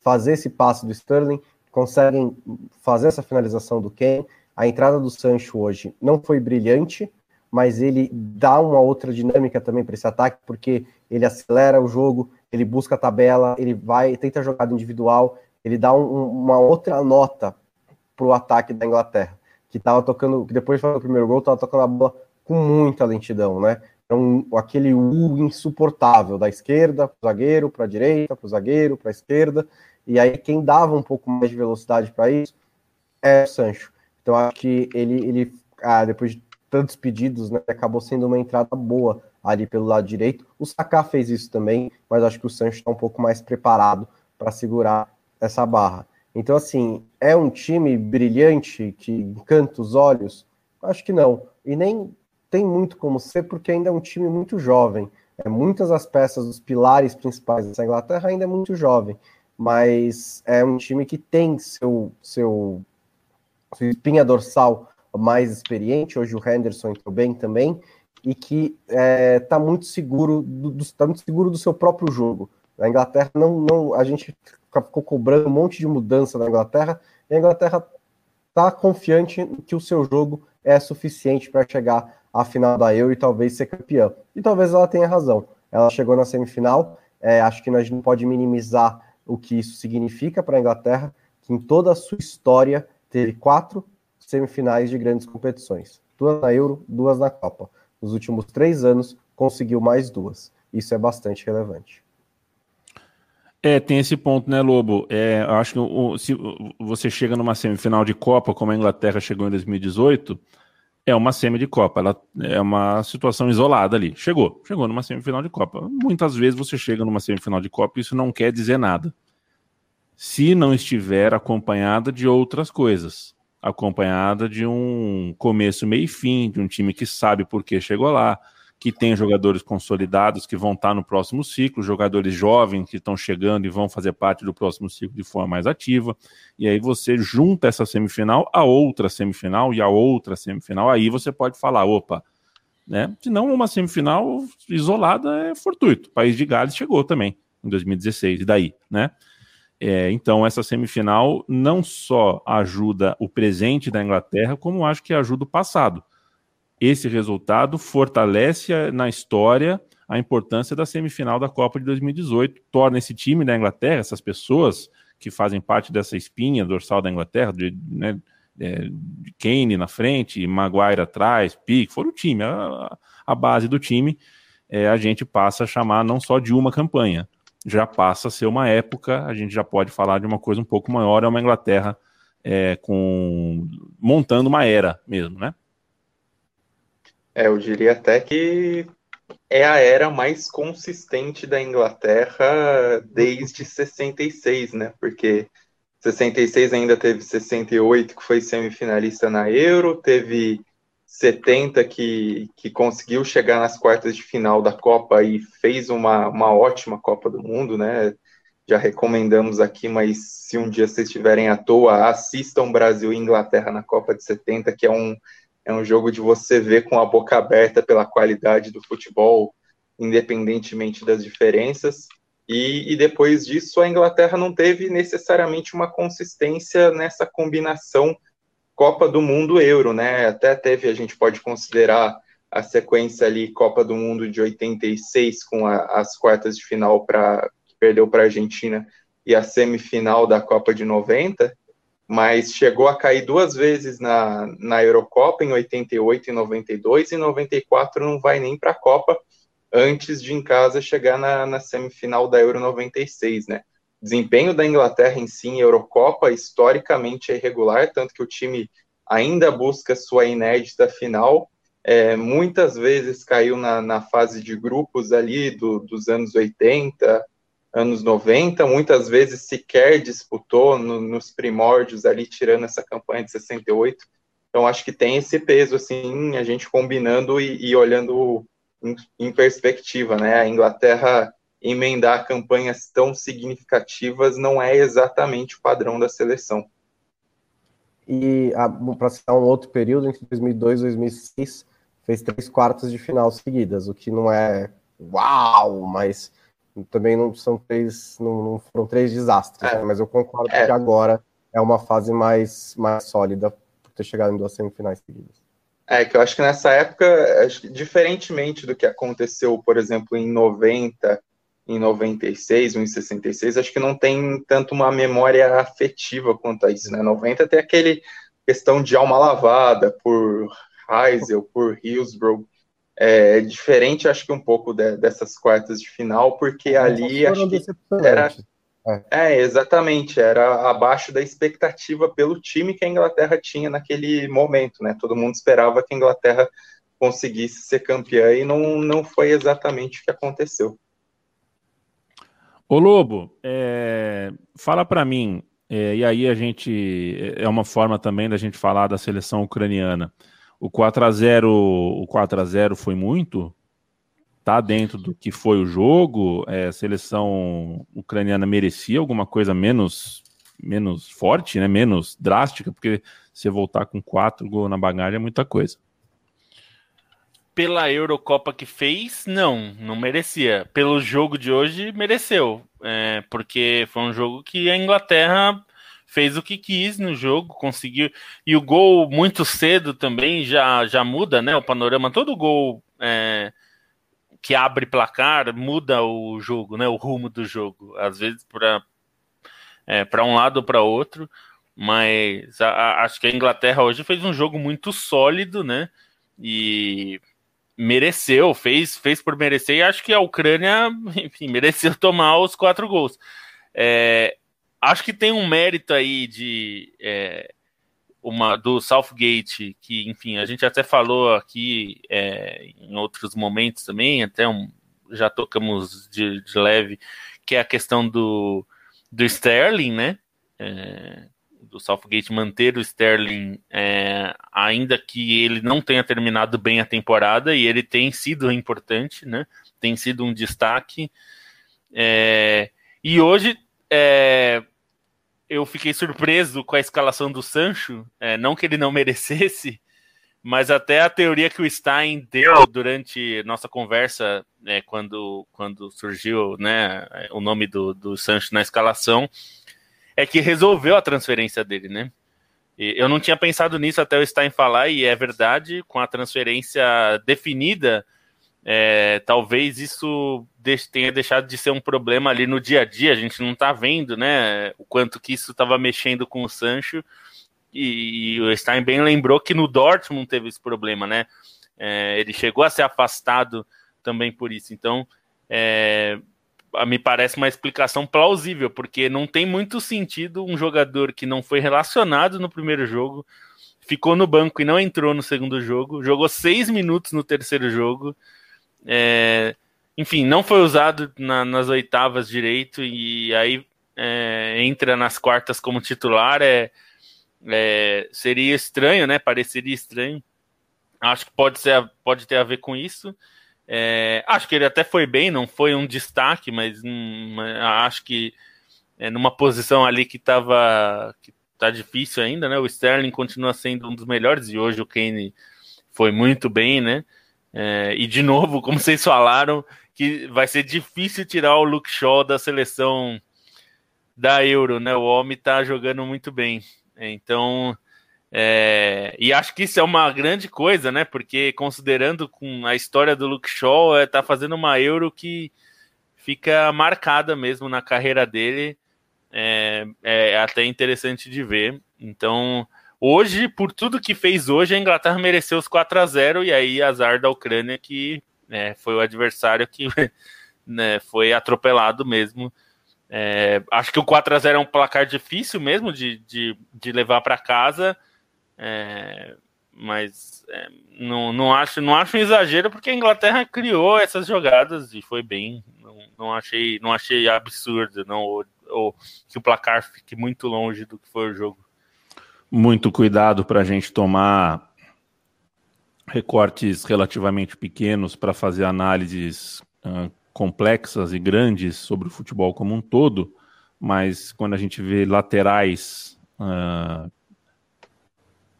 D: fazer esse passe do Sterling, conseguem fazer essa finalização do Kane. A entrada do Sancho hoje não foi brilhante, mas ele dá uma outra dinâmica também para esse ataque, porque ele acelera o jogo, ele busca a tabela, ele vai, tenta jogada individual, ele dá um, uma outra nota para o ataque da Inglaterra, que estava tocando, que depois de fazer o primeiro gol, estava tocando a bola com muita lentidão, né? um, aquele U insuportável da esquerda para o zagueiro, para a direita, para o zagueiro, para a esquerda. E aí quem dava um pouco mais de velocidade para isso é o Sancho. Então acho que ele, ele ah, depois de tantos pedidos, né, acabou sendo uma entrada boa ali pelo lado direito. O Saká fez isso também, mas acho que o Sancho está um pouco mais preparado para segurar essa barra. Então, assim, é um time brilhante que encanta os olhos? Acho que não. E nem tem muito como ser, porque ainda é um time muito jovem. É, muitas das peças, os pilares principais dessa Inglaterra ainda é muito jovem, mas é um time que tem seu, seu, seu espinha dorsal mais experiente, hoje o Henderson entrou bem também, e que está é, tá muito seguro do, do, tá muito seguro do seu próprio jogo. A Inglaterra não, não a gente ficou cobrando um monte de mudança na Inglaterra, e a Inglaterra está confiante que o seu jogo é suficiente para chegar à final da Euro e talvez ser campeã. E talvez ela tenha razão. Ela chegou na semifinal, é, acho que a gente não pode minimizar o que isso significa para a Inglaterra, que em toda a sua história teve quatro semifinais de grandes competições. Duas na Euro, duas na Copa. Nos últimos três anos, conseguiu mais duas. Isso é bastante relevante.
A: É, tem esse ponto, né, Lobo? É, acho que o, se você chega numa semifinal de Copa, como a Inglaterra chegou em 2018, é uma semi de Copa. Ela é uma situação isolada ali. Chegou, chegou numa semifinal de Copa. Muitas vezes você chega numa semifinal de Copa e isso não quer dizer nada. Se não estiver acompanhada de outras coisas, acompanhada de um começo, meio e fim, de um time que sabe por que chegou lá, que tem jogadores consolidados que vão estar no próximo ciclo, jogadores jovens que estão chegando e vão fazer parte do próximo ciclo de forma mais ativa. E aí você junta essa semifinal a outra semifinal e a outra semifinal, aí você pode falar, opa, né? Senão uma semifinal isolada é fortuito. O País de Gales chegou também em 2016 e daí, né? É, então essa semifinal não só ajuda o presente da Inglaterra, como acho que ajuda o passado. Esse resultado fortalece na história a importância da semifinal da Copa de 2018, torna esse time da Inglaterra, essas pessoas que fazem parte dessa espinha dorsal da Inglaterra, de, né, é, de Kane na frente, Maguire atrás, Pique, foram o time, a, a base do time, é, a gente passa a chamar não só de uma campanha, já passa a ser uma época, a gente já pode falar de uma coisa um pouco maior, é uma Inglaterra é, com montando uma era mesmo, né?
C: É, eu diria até que é a era mais consistente da Inglaterra desde 66, né? Porque 66 ainda teve 68, que foi semifinalista na Euro, teve 70 que, que conseguiu chegar nas quartas de final da Copa e fez uma, uma ótima Copa do Mundo, né? Já recomendamos aqui, mas se um dia vocês estiverem à toa, assistam Brasil e Inglaterra na Copa de 70, que é um é um jogo de você ver com a boca aberta pela qualidade do futebol, independentemente das diferenças. E, e, depois disso, a Inglaterra não teve necessariamente uma consistência nessa combinação Copa do Mundo Euro, né? Até teve, a gente pode considerar a sequência ali Copa do Mundo de 86 com a, as quartas de final para que perdeu para a Argentina e a semifinal da Copa de 90, mas chegou a cair duas vezes na, na Eurocopa, em 88 e 92, e em 94 não vai nem para a Copa, antes de em casa chegar na, na semifinal da Euro 96, né? Desempenho da Inglaterra em si em Eurocopa, historicamente é irregular, tanto que o time ainda busca sua inédita final, é, muitas vezes caiu na, na fase de grupos ali do, dos anos 80, anos 90, muitas vezes sequer disputou no, nos primórdios ali, tirando essa campanha de 68. Então, acho que tem esse peso, assim, a gente combinando e, e olhando em, em, perspectiva, né? A Inglaterra emendar campanhas tão significativas não é exatamente o padrão da seleção.
D: E para citar um outro período, entre 2002 e 2006, fez três quartas de final seguidas, o que não é uau, mas também não são três, não, não foram três desastres, é. né? mas eu concordo é. que agora é uma fase mais, mais sólida por ter chegado em duas semifinais seguidas.
C: É, que eu acho que nessa época, acho que, diferentemente do que aconteceu, por exemplo, em 90, em 96 ou em 66, acho que não tem tanto uma memória afetiva quanto a isso, né? 90 tem aquele questão de alma lavada por Heisel, por Hillsborough, é diferente, acho que um pouco de, dessas quartas de final, porque ali acho que era é. é. exatamente, era abaixo da expectativa pelo time que a Inglaterra tinha naquele momento, né? Todo mundo esperava que a Inglaterra conseguisse ser campeã e não, não foi exatamente o que aconteceu.
A: Ô Lobo, é, fala para mim, é, e aí a gente é uma forma também da gente falar da seleção ucraniana. O 4 a 0 o 4 a 0 foi muito? Tá dentro do que foi o jogo? É, a seleção ucraniana merecia alguma coisa menos menos forte, né? Menos drástica, porque você voltar com quatro gols na bagagem é muita coisa.
B: Pela Eurocopa que fez, não, não merecia. Pelo jogo de hoje, mereceu. É, porque foi um jogo que a Inglaterra fez o que quis no jogo, conseguiu. E o gol muito cedo também já, já muda, né? O panorama, todo gol é, que abre placar muda o jogo, né? O rumo do jogo. Às vezes para é, um lado ou para outro. Mas a, a, acho que a Inglaterra hoje fez um jogo muito sólido, né? E mereceu, fez, fez por merecer, e acho que a Ucrânia, enfim, mereceu tomar os quatro gols. É, acho que tem um mérito aí de é, uma do Southgate, que, enfim, a gente até falou aqui é, em outros momentos também, até um, já tocamos de, de, leve, que é a questão do, do Sterling, né? É, do Southgate manter o Sterling, é, ainda que ele não tenha terminado bem a temporada, e ele tem sido importante, né? Tem sido um destaque. É, e hoje é, eu fiquei surpreso com a escalação do Sancho, é, não que ele não merecesse, mas até a teoria que o Stein deu durante nossa conversa, né, quando, quando surgiu né, o nome do, do Sancho na escalação, é que resolveu a transferência dele, né? Eu não tinha pensado nisso até o Stein falar, e é verdade, com a transferência definida, é, talvez isso tenha deixado de ser um problema ali no dia a dia. A gente não está vendo, né, o quanto que isso estava mexendo com o Sancho. E, e, o Stein bem lembrou que no Dortmund teve esse problema, né? É, ele chegou a ser afastado também por isso. Então, é, me parece uma explicação plausível, porque não tem muito sentido um jogador que não foi relacionado no primeiro jogo, ficou no banco e não entrou no segundo jogo, jogou seis minutos no terceiro jogo, é, enfim, não foi usado na, nas oitavas direito e aí é, entra nas quartas como titular, é, é, seria estranho, né? Pareceria estranho. Acho que pode, ser, pode ter a ver com isso. É, acho que ele até foi bem, não foi um destaque, mas hum, acho que é, numa posição ali que estava que tá difícil ainda, né? O Sterling continua sendo um dos melhores e hoje o Kane foi muito bem, né? É, e de novo, como vocês falaram, que vai ser difícil tirar o Luke Shaw da seleção da Euro, né? O homem tá jogando muito bem. Então, é, e acho que isso é uma grande coisa, né? Porque considerando com a história do Luke Shaw, é, tá fazendo uma Euro que fica marcada mesmo na carreira dele. É, é até interessante de ver. Então, hoje, por tudo que fez hoje, a Inglaterra mereceu os 4 a 0 e aí azar da Ucrânia que né, foi o adversário que né, foi atropelado mesmo. É, acho que o 4 a 0 é um placar difícil mesmo de, de, de levar para casa. É, mas é, não, não, acho, não acho um exagero porque a Inglaterra criou essas jogadas e foi bem. Não, não achei, não achei absurdo, não, ou, ou, que o placar fique muito longe do que foi o jogo.
A: Muito cuidado para a gente tomar recortes relativamente pequenos para fazer análises uh, complexas e grandes sobre o futebol como um todo, mas quando a gente vê laterais uh,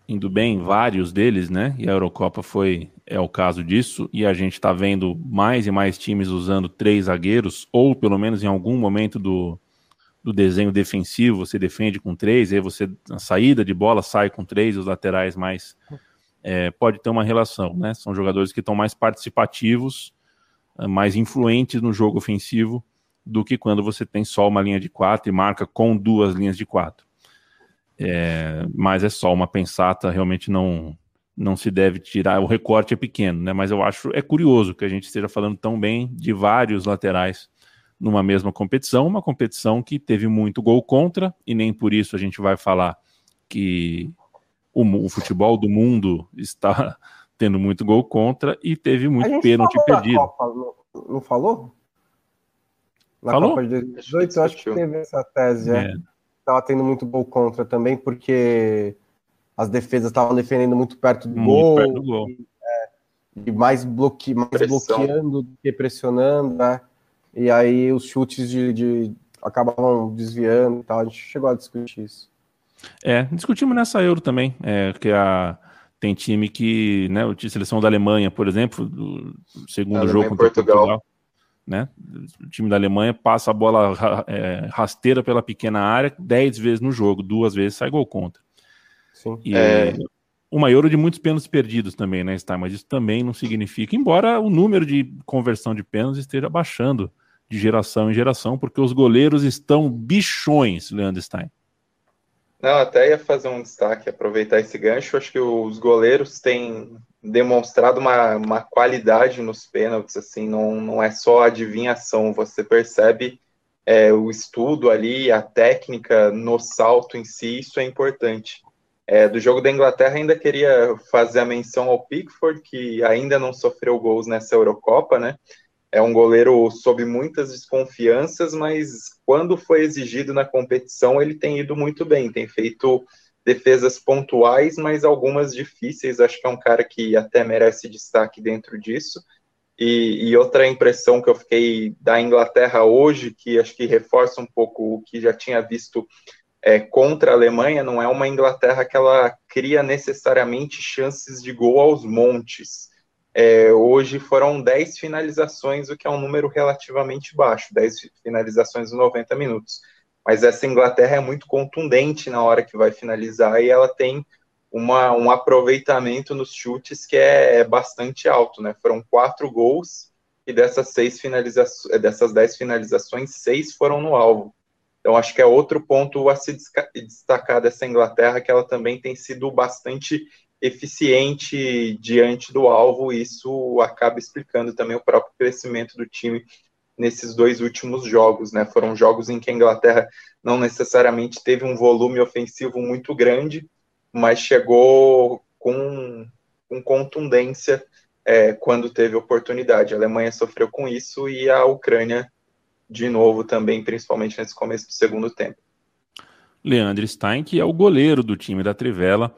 A: indo bem, vários deles, né? E a Eurocopa foi é o caso disso, e a gente está vendo mais e mais times usando três zagueiros, ou pelo menos em algum momento do, do desenho defensivo você defende com três, aí você na saída de bola sai com três, os laterais mais é, pode ter uma relação, né? São jogadores que estão mais participativos, é, mais influentes no jogo ofensivo do que quando você tem só uma linha de quatro e marca com duas linhas de quatro. É, mas é só uma pensata, realmente não não se deve tirar, o recorte é pequeno, né? Mas eu acho é curioso que a gente esteja falando tão bem de vários laterais numa mesma competição, uma competição que teve muito gol contra, e nem por isso a gente vai falar que o, o futebol do mundo está tendo muito gol contra e teve muito pênalti perdido. Copa,
D: não, não, falou?
A: Na falou?
D: Copa de 2018, eu acho que teve essa tese, é. é estava tendo muito gol contra também, porque as defesas estavam defendendo muito perto do muito gol. Perto do gol. E, é, e mais, bloque, mais bloqueando do que pressionando, né? E aí os chutes de, de acabavam desviando e tal. A gente chegou a discutir isso.
A: É, discutimos nessa Euro também, é, que a, tem time que, né, a seleção da Alemanha, por exemplo, do segundo jogo contra Portugal. Portugal, né, o time da Alemanha passa a bola é, rasteira pela pequena área dez vezes no jogo, duas vezes sai gol contra. Sim. E é... uma Euro de muitos pênaltis perdidos também, né, Stein, mas isso também não significa, embora o número de conversão de pênaltis esteja baixando de geração em geração, porque os goleiros estão bichões, Leandro Stein.
C: Não, até ia fazer um destaque, aproveitar esse gancho. Acho que os goleiros têm demonstrado uma, uma qualidade nos pênaltis, assim, não, não é só adivinhação, você percebe é, o estudo ali, a técnica no salto em si, isso é importante. É, do jogo da Inglaterra, ainda queria fazer a menção ao Pickford, que ainda não sofreu gols nessa Eurocopa, né? É um goleiro sob muitas desconfianças, mas quando foi exigido na competição, ele tem ido muito bem, tem feito defesas pontuais, mas algumas difíceis. Acho que é um cara que até merece destaque dentro disso. E, e, outra impressão que eu fiquei da Inglaterra hoje, que acho que reforça um pouco o que já tinha visto é, contra a Alemanha, não é uma Inglaterra que ela cria necessariamente chances de gol aos montes. É, hoje foram 10 finalizações, o que é um número relativamente baixo, 10 finalizações em 90 minutos. Mas essa Inglaterra é muito contundente na hora que vai finalizar e ela tem uma, um aproveitamento nos chutes que é, é bastante alto, né? Foram quatro gols e dessas seis finalizações, dessas dez finalizações, seis foram no alvo. Então acho que é outro ponto a se destacar dessa Inglaterra que ela também tem sido bastante eficiente diante do alvo, isso acaba explicando também o próprio crescimento do time nesses dois últimos jogos, né? Foram jogos em que a Inglaterra não necessariamente teve um volume ofensivo muito grande, mas chegou com, com contundência é, quando teve oportunidade. A Alemanha sofreu com isso e a Ucrânia de novo também, principalmente nesse começo do segundo tempo.
A: Leandro Stein, que é o goleiro do time da Trivela,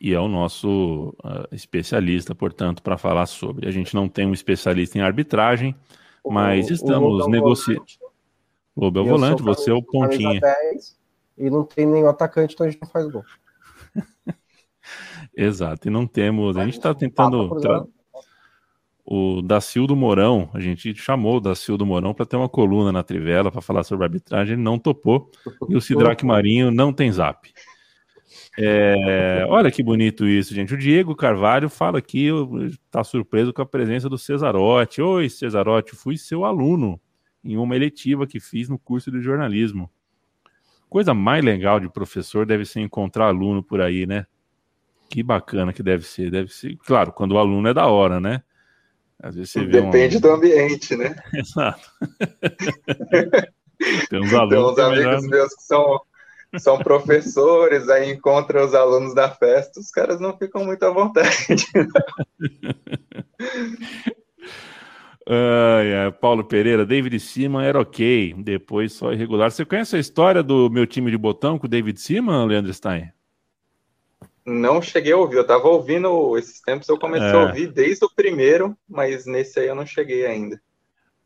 A: e é o nosso uh, especialista, portanto, para falar sobre. A gente não tem um especialista em arbitragem, o, mas estamos negociando. Lobo é o volante, você é o pontinha.
D: E não tem nenhum atacante, então a gente não faz gol.
A: Exato, e não temos. A gente está tentando. Tra... O Dacildo Mourão, a gente chamou o Dacildo Mourão para ter uma coluna na Trivela para falar sobre arbitragem, ele não topou. E o Sidraque Marinho não tem zap. É, olha que bonito isso, gente. O Diego Carvalho fala aqui, está surpreso com a presença do Cesarotti. Oi, Cesarotti, fui seu aluno em uma eletiva que fiz no curso de jornalismo. Coisa mais legal de professor deve ser encontrar aluno por aí, né? Que bacana que deve ser. Deve ser, claro, quando o aluno é da hora, né?
C: Às vezes você Depende um... do ambiente, né?
A: Exato. Tem uns alunos.
C: Tem uns amigos meus que são são professores, aí encontra os alunos da festa, os caras não ficam muito à vontade.
A: Uh, Paulo Pereira, David Seaman era ok, depois só irregular. Você conhece a história do meu time de botão com o David Seaman, Leandro Stein?
C: Não cheguei a ouvir, eu tava ouvindo esses tempos, eu comecei é. a ouvir desde o primeiro, mas nesse aí eu não cheguei ainda.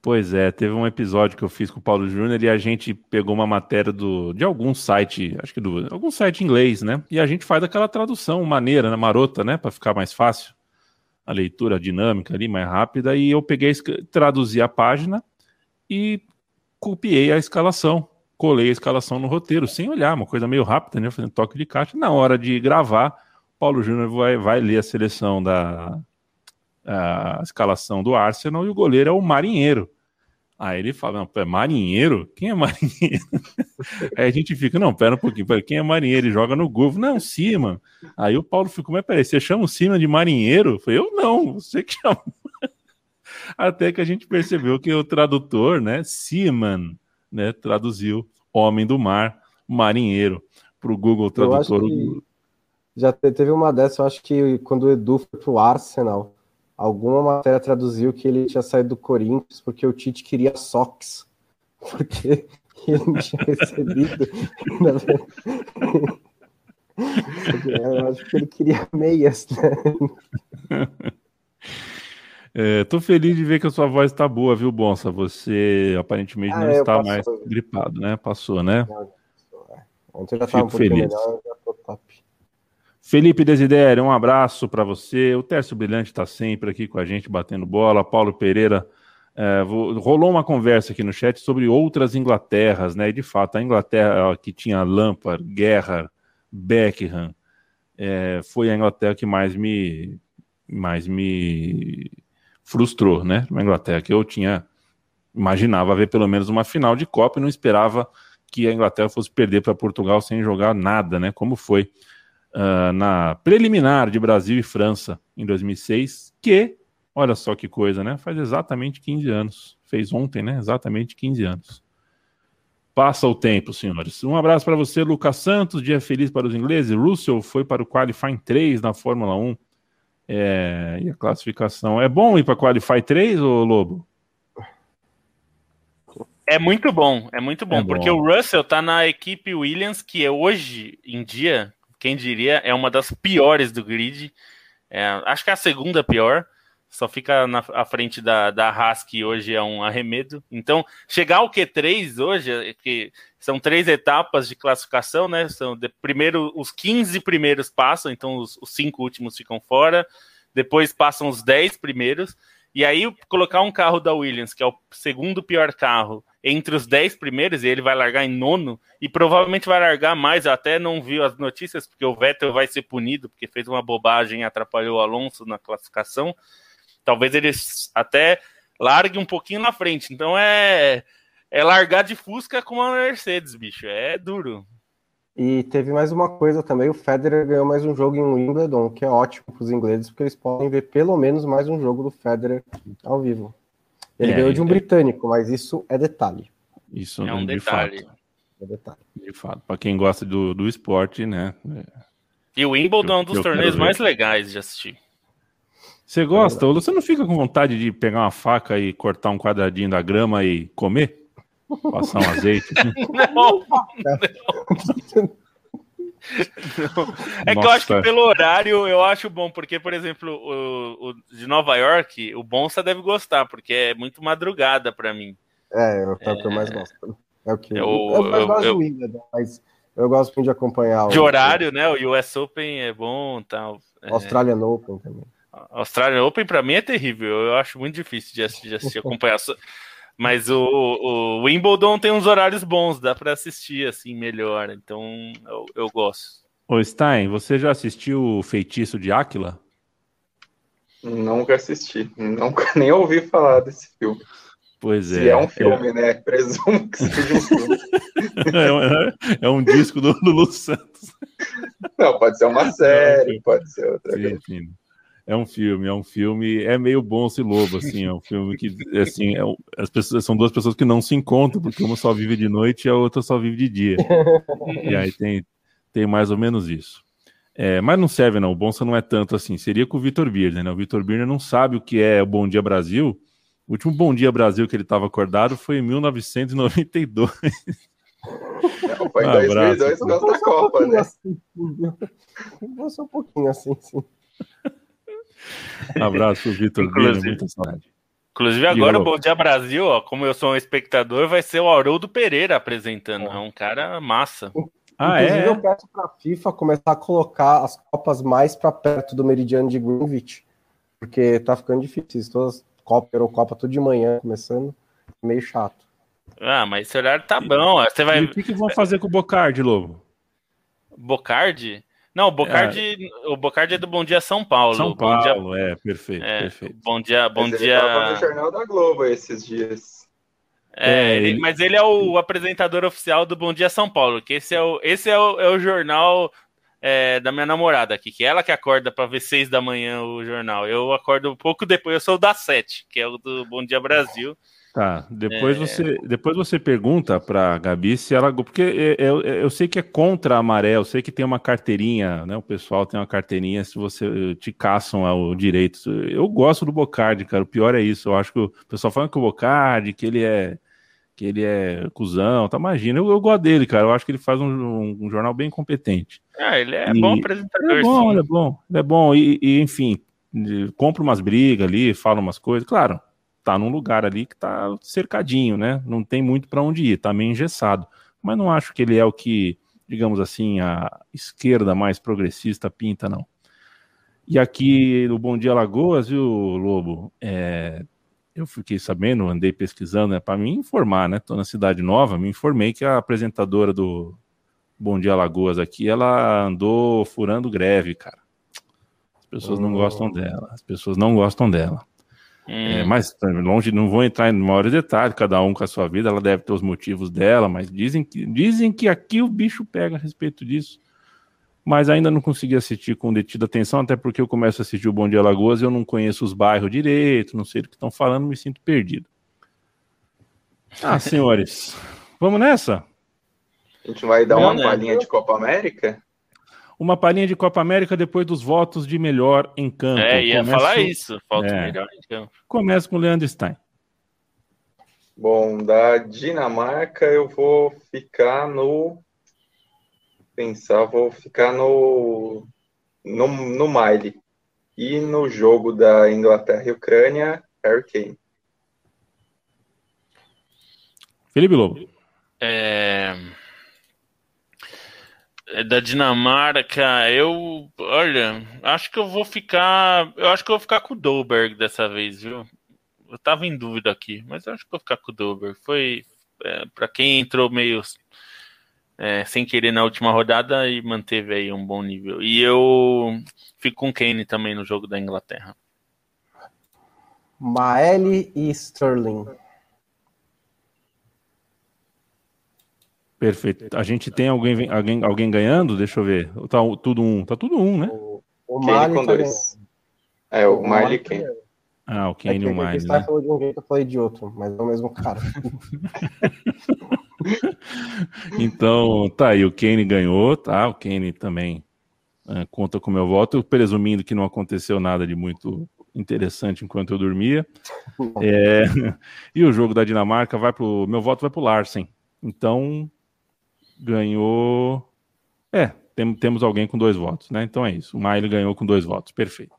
A: Pois é, teve um episódio que eu fiz com o Paulo Júnior e a gente pegou uma matéria do, de algum site, acho que do algum site inglês, né? E a gente faz aquela tradução maneira, né? marota, né? Para ficar mais fácil a leitura dinâmica ali, mais rápida. E eu peguei, traduzi a página e copiei a escalação, colei a escalação no roteiro, sem olhar, uma coisa meio rápida, né? Fazendo toque de caixa. Na hora de gravar, Paulo Júnior vai, vai ler a seleção da a escalação do Arsenal e o goleiro é o Marinheiro. Aí ele fala, não, é marinheiro? Quem é marinheiro? Aí a gente fica, não, pera um pouquinho, pera, quem é marinheiro? Ele joga no Golfo. Não, Cima. Aí o Paulo ficou, mas peraí, você chama o Cima de marinheiro? Eu falei, eu não, você que chama. Até que a gente percebeu que o tradutor, né, Seaman, né, traduziu homem do mar, marinheiro, para o Google Tradutor.
D: Já teve uma dessa, eu acho que quando o Edu foi pro Arsenal, alguma matéria traduziu que ele tinha saído do Corinthians porque o Tite queria socks, porque ele não tinha recebido. Eu acho que ele queria meias, né?
A: É, tô feliz de ver que a sua voz tá boa, viu, Bonsa? Você aparentemente ah, não está mais gripado, né? Passou, né?
D: Ontem já estava um pouquinho feliz. melhor, já tô top.
A: Felipe Desidério, um abraço para você. O Tércio Brilhante está sempre aqui com a gente, batendo bola. Paulo Pereira, é, rolou uma conversa aqui no chat sobre outras Inglaterras, né? E de fato, a Inglaterra que tinha Lampard, Guerra, Beckham, é, foi a Inglaterra que mais me, mais me frustrou, né? Uma Inglaterra que eu tinha imaginava ver pelo menos uma final de Copa e não esperava que a Inglaterra fosse perder para Portugal sem jogar nada, né? Como foi uh, na preliminar de Brasil e França em 2006, que, olha só que coisa, né? Faz exatamente 15 anos. Fez ontem, né? Exatamente 15 anos. Passa o tempo, senhores. Um abraço para você, Lucas Santos. Dia feliz para os ingleses. Russell foi para o Qualifying 3 na Fórmula 1. É, e a classificação. É bom ir para Qualify 3, ô Lobo?
B: É muito bom, é muito bom, é porque bom. o Russell tá na equipe Williams, que é hoje em dia quem diria, é uma das piores do grid. É, acho que é a segunda pior. Só fica na à frente da, da Haas, que hoje é um arremedo. Então, chegar ao Q3 hoje, é que são três etapas de classificação, né? São de, primeiro os 15 primeiros passam, então os, os cinco últimos ficam fora. Depois passam os 10 primeiros. E aí, colocar um carro da Williams, que é o segundo pior carro, entre os 10 primeiros e ele vai largar em nono e provavelmente vai largar mais. Eu até não vi as notícias porque o Vettel vai ser punido porque fez uma bobagem e atrapalhou o Alonso na classificação. Talvez ele até largue um pouquinho na frente. Então é é largar de Fusca com uma Mercedes, bicho. É duro.
D: E teve mais uma coisa também, o Federer ganhou mais um jogo em Wimbledon, que é ótimo para os ingleses, porque eles podem ver pelo menos mais um jogo do Federer ao vivo. Ele é, ganhou de um é... britânico, mas isso é detalhe.
A: Isso é um de detalhe. Fato. É detalhe. De fato, para quem gosta do, do esporte, né?
B: E o Wimbledon é um dos torneios mais legais de assistir.
A: Você gosta? Ou você não fica com vontade de pegar uma faca e cortar um quadradinho da grama e comer? Passar um azeite? não,
B: não. É Nossa. que eu acho que pelo horário eu acho bom, porque, por exemplo, o, o de Nova York, o Bonsa deve gostar, porque é muito madrugada para mim.
D: É, é o que eu mais gosto. É o que eu, eu, eu, eu gosto eu, mas eu gosto muito de acompanhar.
B: De o, horário, né? O US Open é bom tal.
D: É... Australian Open também.
B: Australian Open para mim é terrível. Eu acho muito difícil de assistir, de assistir acompanhar. Mas o, o, Wimbledon tem uns horários bons, dá para assistir assim melhor. Então eu, eu gosto.
A: Ô Stein, você já assistiu o Feitiço de Áquila?
C: Nunca assisti, nunca nem ouvi falar desse filme.
A: Pois
C: Se é. é um filme, é... né? Presumo que seja um filme.
A: é, é, um disco do Lulu Santos.
C: Não, pode ser uma série, pode ser outra sim, coisa. Sim
A: é um filme, é um filme, é meio bom se lobo, assim, é um filme que, assim, é, as pessoas, são duas pessoas que não se encontram, porque uma só vive de noite e a outra só vive de dia. e aí tem, tem mais ou menos isso. É, mas não serve, não, o Bonsa não é tanto assim, seria com o Vitor Birner, né, o Vitor Birner não sabe o que é o Bom Dia Brasil, o último Bom Dia Brasil que ele estava acordado foi em 1992. Não, foi em 2002
C: o da Copa, né? Assim,
D: um pouquinho assim, sim.
A: Abraço, Vitor Bino, muita saudade.
B: Inclusive, agora o Bom Dia Brasil, ó, como eu sou um espectador, vai ser o Haroldo Pereira apresentando. É um cara massa.
D: Ah, Inclusive, é? eu peço para a FIFA começar a colocar as Copas mais para perto do meridiano de Greenwich, porque tá ficando difícil. Todas Copa, Eurocopa, tudo de manhã começando, meio chato.
B: Ah, mas esse horário tá bom. Você vai...
A: E o que, que vão fazer com o Bocardi, Lobo?
B: Bocardi? Não, o Bocardi, é. o Bocardi é do Bom Dia São Paulo.
A: São Paulo, dia... é, perfeito, é, perfeito.
B: Bom dia, bom mas dia.
C: Ele no Jornal da Globo esses dias.
B: É, é ele... mas ele é o apresentador oficial do Bom Dia São Paulo, que esse é o, esse é o, é o jornal é, da minha namorada aqui, que é ela que acorda para ver seis da manhã o jornal. Eu acordo um pouco depois, eu sou o da sete, que é o do Bom Dia Brasil.
A: Tá, depois, é... você, depois você pergunta para Gabi se ela. Porque eu, eu, sei que é contra a maré, eu sei que tem uma carteirinha, né? O pessoal tem uma carteirinha se você te caçam o direito. Eu gosto do Bocardi, cara. O pior é isso. Eu acho que o pessoal fala que o Bocardi, que ele é que ele é cuzão, tá? Imagina, eu, eu gosto dele, cara. Eu acho que ele faz um, um, um jornal bem competente.
B: Ah, ele é e bom apresentador.
A: Ele é bom, sim. ele é bom, ele é bom. E, e enfim, compra umas brigas ali, fala umas coisas. Claro, tá num lugar ali que tá cercadinho, né? Não tem muito para onde ir, tá meio engessado. Mas não acho que ele é o que digamos assim, a esquerda mais progressista pinta, não. E aqui no Bom Dia Lagoas, viu, Lobo? É, eu fiquei sabendo, andei pesquisando, é para me informar, né? Tô na cidade nova, me informei que a apresentadora do Bom Dia Lagoas aqui, ela andou furando greve, cara. As pessoas oh. não gostam dela, as pessoas não gostam dela. Hum. É, mas longe, não vou entrar em maiores detalhes, cada um com a sua vida, ela deve ter os motivos dela, mas dizem que, dizem que aqui o bicho pega a respeito disso. Mas ainda não consegui assistir com detida atenção, até porque eu começo a assistir o Bom Dia Lagoas e eu não conheço os bairros direito, não sei do que estão falando, me sinto perdido. Ah, senhores, vamos nessa?
C: A gente vai dar uma palhinha de Copa América?
A: Uma palhinha de Copa América depois dos votos de melhor em campo.
B: É, ia Começo... falar isso. Falta é. melhor em campo.
A: Começa com o Leandro Stein.
C: Bom, da Dinamarca eu vou ficar no. Pensar, vou ficar no. No, no Miley. E no jogo da Inglaterra e Ucrânia, Harry Kane.
A: Felipe Lobo.
B: É. É da Dinamarca, eu. Olha, acho que eu vou ficar. Eu acho que eu vou ficar com o Dolberg dessa vez, viu? Eu tava em dúvida aqui, mas eu acho que eu vou ficar com o Dolberg. Foi. É, para quem entrou meio é, sem querer na última rodada e manteve aí um bom nível. E eu fico com Kane também no jogo da Inglaterra.
D: Maeli e Sterling.
A: Perfeito. A gente tem alguém, alguém, alguém ganhando? Deixa eu ver. Tá tudo um. Tá tudo um, né?
C: O, o Mali com tá dois. É, o, o Miley?
A: Ah, o Kane é e o Miley.
D: Né? falou de um jeito, eu falei de outro, mas é o mesmo cara.
A: então, tá aí, o Kane ganhou, tá? O Kane também uh, conta com o meu voto, presumindo que não aconteceu nada de muito interessante enquanto eu dormia. É, e o jogo da Dinamarca vai pro. Meu voto vai pro Larsen. Então, ganhou. É, tem, temos alguém com dois votos, né? Então é isso. O Maile ganhou com dois votos. Perfeito.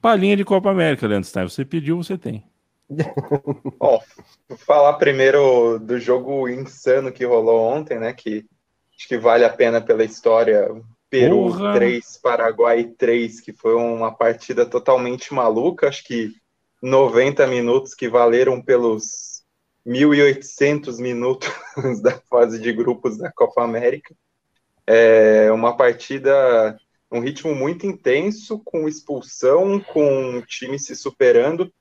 A: Palhinha de Copa América, Leandro Stein. Você pediu, você tem.
C: Bom, vou falar primeiro do jogo insano que rolou ontem, né? Que acho que vale a pena pela história. Peru Porra. 3, Paraguai 3, que foi uma partida totalmente maluca. Acho que 90 minutos que valeram pelos 1.800 minutos da fase de grupos da Copa América. É uma partida, um ritmo muito intenso, com expulsão, com o time se superando.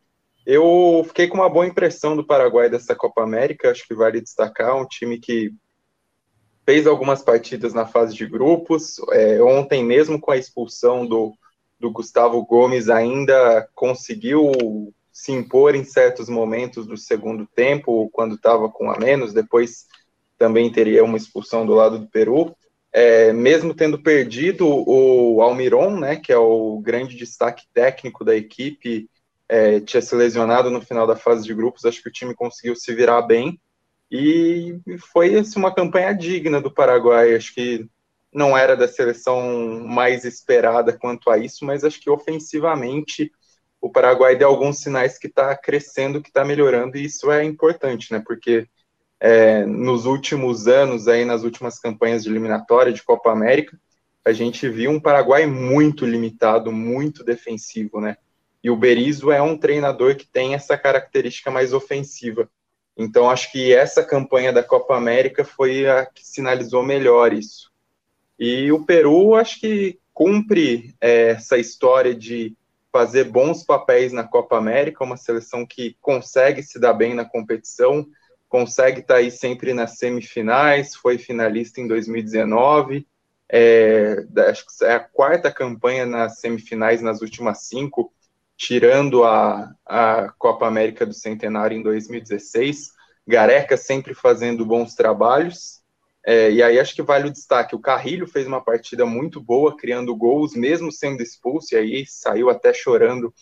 C: Eu fiquei com uma boa impressão do Paraguai dessa Copa América, acho que vale destacar, um time que fez algumas partidas na fase de grupos. É, ontem, mesmo com a expulsão do, do Gustavo Gomes, ainda conseguiu se impor em certos momentos do segundo tempo, quando estava com a menos, depois também teria uma expulsão do lado do Peru. É, mesmo tendo perdido o Almiron, né, que é o grande destaque técnico da equipe, é, tinha se lesionado no final da fase de grupos, acho que o time conseguiu se virar bem, e foi assim, uma campanha digna do Paraguai, acho que não era da seleção mais esperada quanto a isso, mas acho que ofensivamente o Paraguai deu alguns sinais que está crescendo, que está melhorando, e isso é importante, né? Porque é, nos últimos anos, aí nas últimas campanhas de eliminatória de Copa América, a gente viu um Paraguai muito limitado, muito defensivo, né? E o Berizzo é um treinador que tem essa característica mais ofensiva. Então, acho que essa campanha da Copa América foi a que sinalizou melhor isso. E o Peru, acho que cumpre é, essa história de fazer bons papéis na Copa América, uma seleção que consegue se dar bem na competição, consegue estar tá aí sempre nas semifinais, foi finalista em 2019, é, acho que é a quarta campanha nas semifinais nas últimas cinco, tirando a, a Copa América do Centenário em 2016. Gareca sempre fazendo bons trabalhos, é, e aí acho que vale o destaque. O Carrilho fez uma partida muito boa, criando gols, mesmo sendo expulso, e aí saiu até chorando.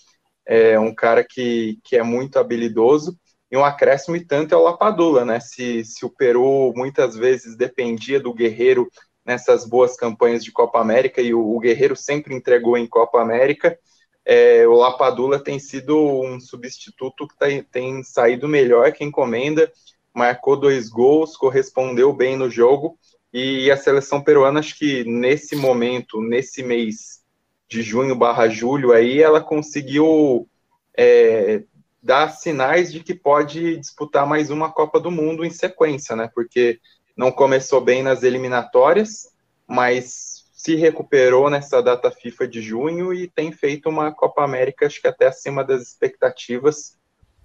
C: É um cara que, que é muito habilidoso. E um acréscimo e tanto é o Lapadula, né? Se, se o Peru muitas vezes dependia do Guerreiro nessas boas campanhas de Copa América, e o, o Guerreiro sempre entregou em Copa América, é, o Lapadula tem sido um substituto que tá, tem saído melhor que encomenda marcou dois gols, correspondeu bem no jogo, e a seleção peruana, acho que nesse momento, nesse mês de junho barra julho, aí ela conseguiu é, dar sinais de que pode disputar mais uma Copa do Mundo em sequência, né? Porque não começou bem nas eliminatórias, mas se recuperou nessa data FIFA de junho e tem feito uma Copa América, acho que até acima das expectativas,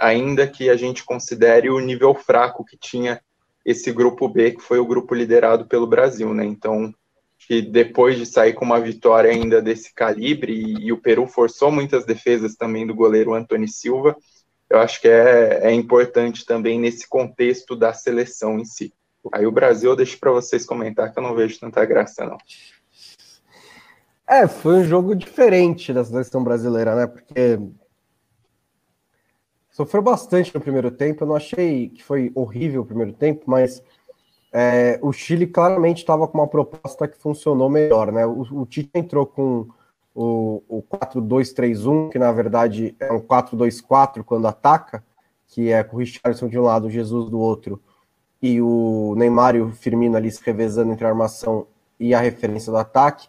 C: ainda que a gente considere o nível fraco que tinha esse grupo B, que foi o grupo liderado pelo Brasil, né? Então, que depois de sair com uma vitória ainda desse calibre, e, e o Peru forçou muitas defesas também do goleiro Antony Silva, eu acho que é, é importante também nesse contexto da seleção em si. Aí o Brasil eu deixo para vocês comentar que eu não vejo tanta graça, não.
D: É, foi um jogo diferente da seleção brasileira, né? Porque sofreu bastante no primeiro tempo. Eu não achei que foi horrível o primeiro tempo, mas é, o Chile claramente estava com uma proposta que funcionou melhor, né? O, o Tite entrou com o, o 4-2-3-1, que na verdade é um 4-2-4 quando ataca, que é com o Richardson de um lado, o Jesus do outro, e o Neymar e o Firmino ali se revezando entre a armação e a referência do ataque,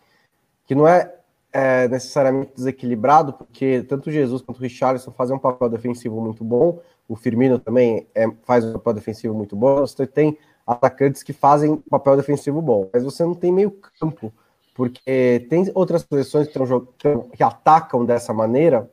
D: que não é, é necessariamente desequilibrado, porque tanto Jesus quanto o Richardson fazem um papel defensivo muito bom, o Firmino também é, faz um papel defensivo muito bom, você tem atacantes que fazem papel defensivo bom, mas você não tem meio campo porque tem outras seleções que, que atacam dessa maneira.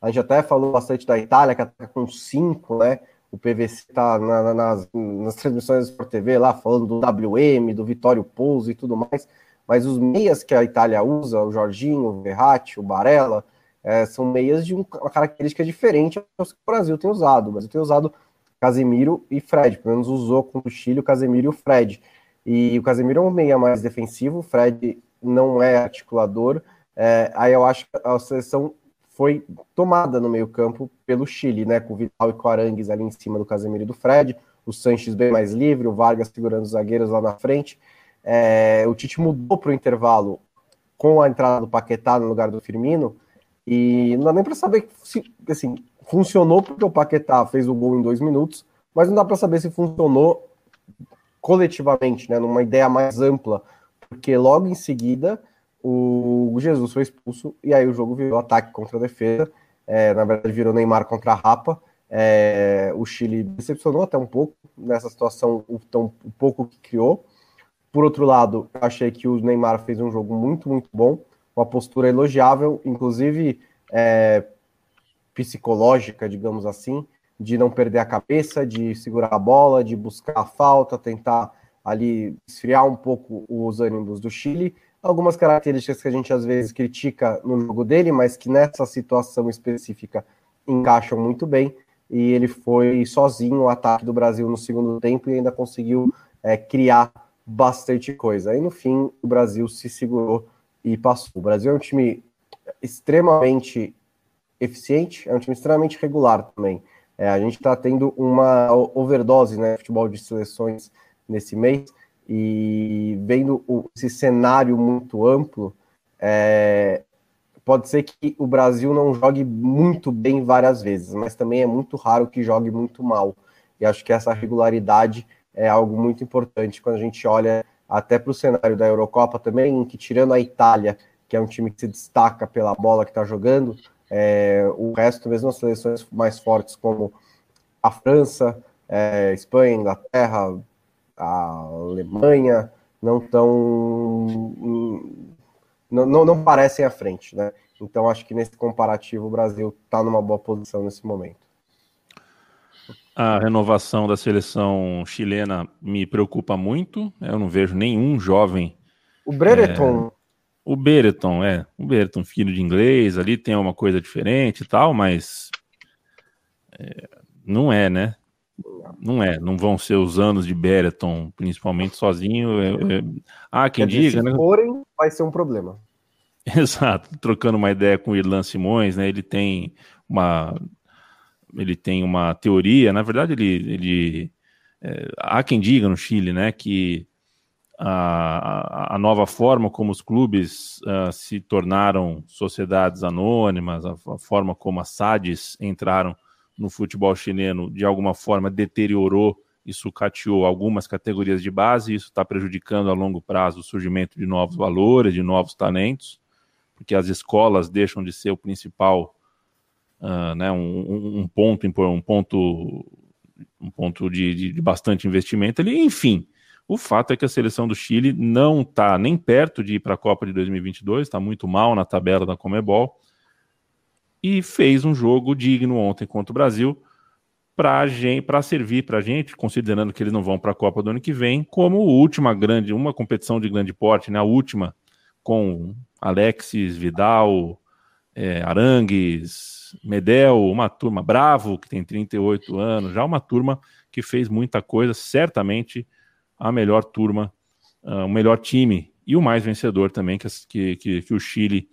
D: A gente até falou bastante da Itália, que ataca com 5, né? O PVC está na, nas, nas transmissões por TV lá falando do WM, do Vitório Pouso e tudo mais. Mas os meias que a Itália usa, o Jorginho, o Verratti, o Barella, é, são meias de uma característica diferente aos que o Brasil tem usado. O Brasil tem usado Casemiro e Fred, pelo menos usou com o Chile o Casemiro e o Fred. E o Casemiro é um meia mais defensivo, o Fred não é articulador. É, aí eu acho que a seleção foi tomada no meio-campo pelo Chile, né? Com o Vital e com o Arangues ali em cima do Casemiro e do Fred, o Sanches bem mais livre, o Vargas segurando os zagueiros lá na frente. É, o Tite mudou para o intervalo com a entrada do Paquetá no lugar do Firmino, e não dá nem para saber se assim, funcionou porque o Paquetá fez o gol em dois minutos, mas não dá para saber se funcionou coletivamente, né, numa ideia mais ampla porque logo em seguida o Jesus foi expulso e aí o jogo virou ataque contra a defesa. É, na verdade, virou Neymar contra a Rapa. É, o Chile decepcionou até um pouco nessa situação, o, tão, o pouco que criou. Por outro lado, achei que o Neymar fez um jogo muito, muito bom, uma postura elogiável, inclusive é, psicológica, digamos assim, de não perder a cabeça, de segurar a bola, de buscar a falta, tentar ali esfriar um pouco os ânimos do Chile. Algumas características que a gente às vezes critica no jogo dele, mas que nessa situação específica encaixam muito bem. E ele foi sozinho o ataque do Brasil no segundo tempo e ainda conseguiu é, criar bastante coisa. Aí no fim o Brasil se segurou e passou. O Brasil é um time extremamente eficiente, é um time extremamente regular também. É, a gente está tendo uma overdose, né, futebol de seleções nesse mês, e vendo o, esse cenário muito amplo, é, pode ser que o Brasil não jogue muito bem várias vezes, mas também é muito raro que jogue muito mal. E acho que essa regularidade é algo muito importante quando a gente olha até para o cenário da Eurocopa também, que tirando a Itália, que é um time que se destaca pela bola que está jogando, é, o resto, mesmo as seleções mais fortes como a França, é, Espanha, Inglaterra, a Alemanha não tão não, não, parecem à frente, né? Então acho que nesse comparativo o Brasil está numa boa posição nesse momento.
A: A renovação da seleção chilena me preocupa muito. Eu não vejo nenhum jovem.
D: O Brereton. É...
A: O Bereton, é. O Bereton, filho de inglês, ali tem uma coisa diferente e tal, mas. É... não é, né? Não é, não vão ser os anos de Bereton, principalmente sozinho. É, é... Ah, quem diga,
D: dizer,
A: né?
D: Se forem, vai ser um problema.
A: Exato, trocando uma ideia com o Irlan Simões, né? Ele tem uma ele tem uma teoria, na verdade ele, ele é, há quem diga no Chile, né, que a, a nova forma como os clubes uh, se tornaram sociedades anônimas, a, a forma como as SADs entraram no futebol chileno de alguma forma deteriorou e sucateou algumas categorias de base, isso está prejudicando a longo prazo o surgimento de novos valores, de novos talentos, porque as escolas deixam de ser o principal, uh, né, um, um, ponto, um ponto, um ponto de, de, de bastante investimento ali, enfim. O fato é que a seleção do Chile não está nem perto de ir para a Copa de 2022, está muito mal na tabela da Comebol e fez um jogo digno ontem contra o Brasil para servir para a gente, considerando que eles não vão para a Copa do ano que vem, como última grande, uma competição de grande porte, né? A última com Alexis, Vidal, é, Arangues, Medel, uma turma Bravo, que tem 38 anos, já uma turma que fez muita coisa, certamente a melhor turma, uh, o melhor time e o mais vencedor também que, que, que, o Chile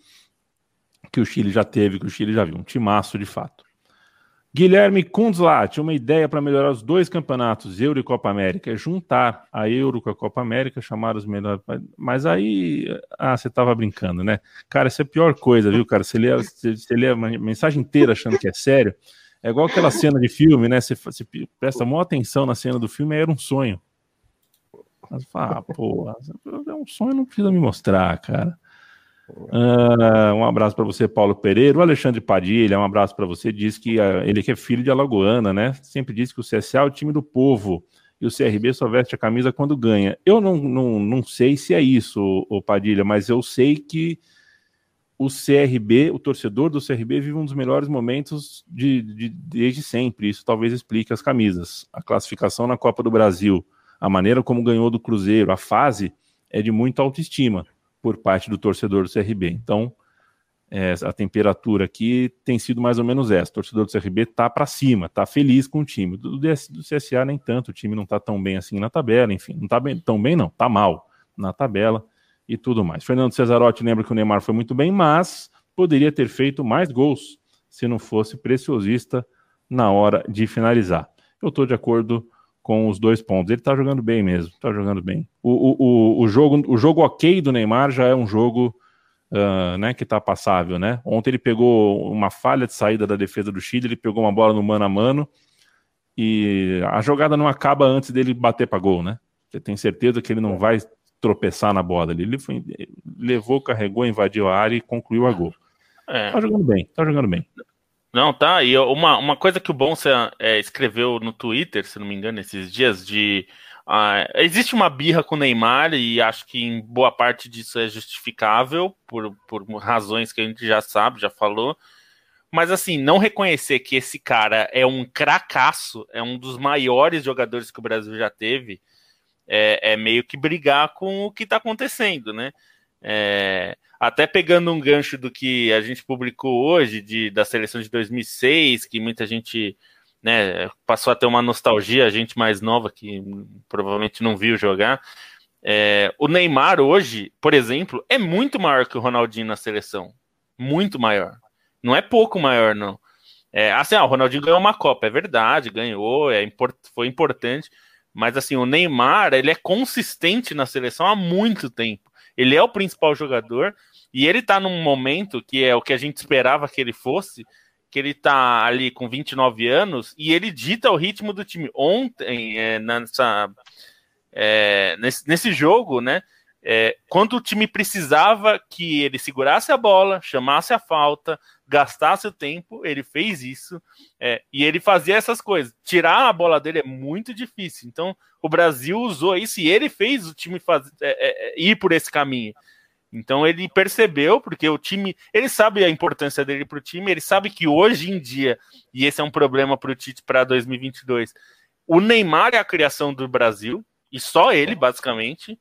A: que o Chile já teve, que o Chile já viu, um timaço de fato. Guilherme Kunzlat, uma ideia para melhorar os dois campeonatos, Euro e Copa América, é juntar a Euro com a Copa América, chamar os melhores. Mas aí, ah, você estava brincando, né? Cara, isso é a pior coisa, viu, cara? Você lê, você, você lê a mensagem inteira achando que é sério. É igual aquela cena de filme, né? Você, você presta maior atenção na cena do filme, era um sonho. Mas fala, ah, porra, é um sonho, não precisa me mostrar, cara. Uh, um abraço para você, Paulo Pereira. O Alexandre Padilha, um abraço para você. Diz que uh, ele que é filho de Alagoana, né? Sempre diz que o CSA é o time do povo e o CRB só veste a camisa quando ganha. Eu não, não, não sei se é isso, o Padilha, mas eu sei que o CRB, o torcedor do CRB, vive um dos melhores momentos de, de, desde sempre. Isso talvez explique as camisas. A classificação na Copa do Brasil, a maneira como ganhou do Cruzeiro, a fase é de muita autoestima por parte do torcedor do CRB. Então, é, a temperatura aqui tem sido mais ou menos essa. O torcedor do CRB tá para cima, tá feliz com o time. Do, do CSA nem tanto, o time não tá tão bem assim na tabela, enfim, não tá bem, tão bem não, tá mal na tabela e tudo mais. Fernando Cesarotti lembra que o Neymar foi muito bem, mas poderia ter feito mais gols se não fosse preciosista na hora de finalizar. Eu estou de acordo com os dois pontos. Ele tá jogando bem mesmo, tá jogando bem. O, o, o, jogo, o jogo ok do Neymar já é um jogo uh, né, que tá passável, né? Ontem ele pegou uma falha de saída da defesa do Chile, ele pegou uma bola no mano a mano e a jogada não acaba antes dele bater para gol, né? Você tem certeza que ele não vai tropeçar na bola ali. Ele foi, levou, carregou, invadiu a área e concluiu a gol. É. Tá jogando bem, tá jogando bem.
B: Não, tá. E uma, uma coisa que o Bonsa é, escreveu no Twitter, se não me engano, esses dias, de. Uh, existe uma birra com o Neymar e acho que em boa parte disso é justificável por, por razões que a gente já sabe, já falou. Mas assim, não reconhecer que esse cara é um cracaço, é um dos maiores jogadores que o Brasil já teve, é, é meio que brigar com o que está acontecendo, né? É, até pegando um gancho do que a gente publicou hoje, de, da seleção de 2006, que muita gente né, passou a ter uma nostalgia, a gente mais nova que provavelmente não viu jogar. É, o Neymar hoje, por exemplo, é muito maior que o Ronaldinho na seleção. Muito maior. Não é pouco maior, não. É, assim, ah, o Ronaldinho ganhou uma Copa, é verdade, ganhou, é import, foi importante. Mas assim, o Neymar, ele é consistente na seleção há muito tempo. Ele é o principal jogador e ele tá num momento que é o que a gente esperava que ele fosse, que ele tá ali com 29 anos e ele dita o ritmo do time. Ontem, é, nessa, é, nesse, nesse jogo, né? É, quando o time precisava que ele segurasse a bola, chamasse a falta, gastasse o tempo, ele fez isso. É, e ele fazia essas coisas. Tirar a bola dele é muito difícil. Então, o Brasil usou isso e ele fez o time faz, é, é, ir por esse caminho. Então ele percebeu, porque o time, ele sabe a importância dele para o time, ele sabe que hoje em dia, e esse é um problema para o Tite para 2022, o Neymar é a criação do Brasil, e só ele, basicamente.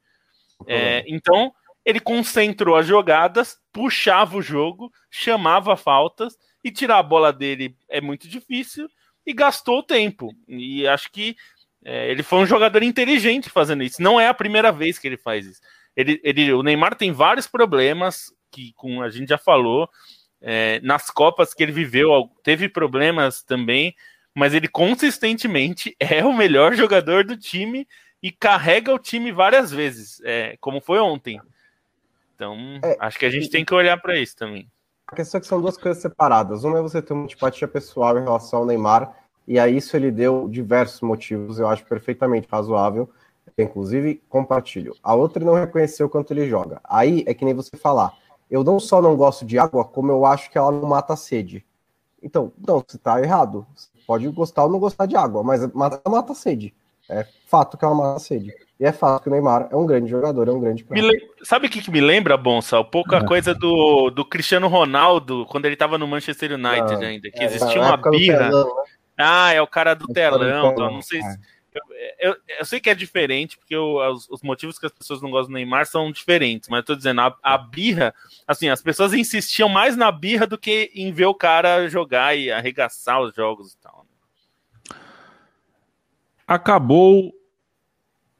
B: É, então ele concentrou as jogadas, puxava o jogo, chamava faltas, e tirar a bola dele é muito difícil, e gastou o tempo. E acho que é, ele foi um jogador inteligente fazendo isso. Não é a primeira vez que ele faz isso. Ele, ele, o Neymar tem vários problemas que com a gente já falou é, nas Copas que ele viveu, teve problemas também, mas ele consistentemente é o melhor jogador do time e carrega o time várias vezes, é, como foi ontem. Então, é, acho que a gente tem que olhar para isso também.
D: A questão é que são duas coisas separadas. Uma é você ter uma antipatia pessoal em relação ao Neymar, E a isso ele deu diversos motivos, eu acho perfeitamente razoável. Inclusive, compartilho. A outra não reconheceu quanto ele joga. Aí é que nem você falar. Eu não só não gosto de água, como eu acho que ela não mata a sede. Então, não, você tá errado. Você pode gostar ou não gostar de água, mas mata, mata a sede. É fato que ela mata a sede. E é fato que o Neymar é um grande jogador, é um grande
B: le... Sabe o que, que, me lembra, Bonsa? Pouca é. coisa do, do Cristiano Ronaldo, quando ele tava no Manchester United ah, ainda, que é, existia uma birra. Telão, né? Ah, é o cara do telão. Então, não sei se... Eu, eu, sei que é diferente, porque eu, os, os, motivos que as pessoas não gostam do Neymar são diferentes, mas eu tô dizendo, a, a, birra, assim, as pessoas insistiam mais na birra do que em ver o cara jogar e arregaçar os jogos e tal. Né?
A: Acabou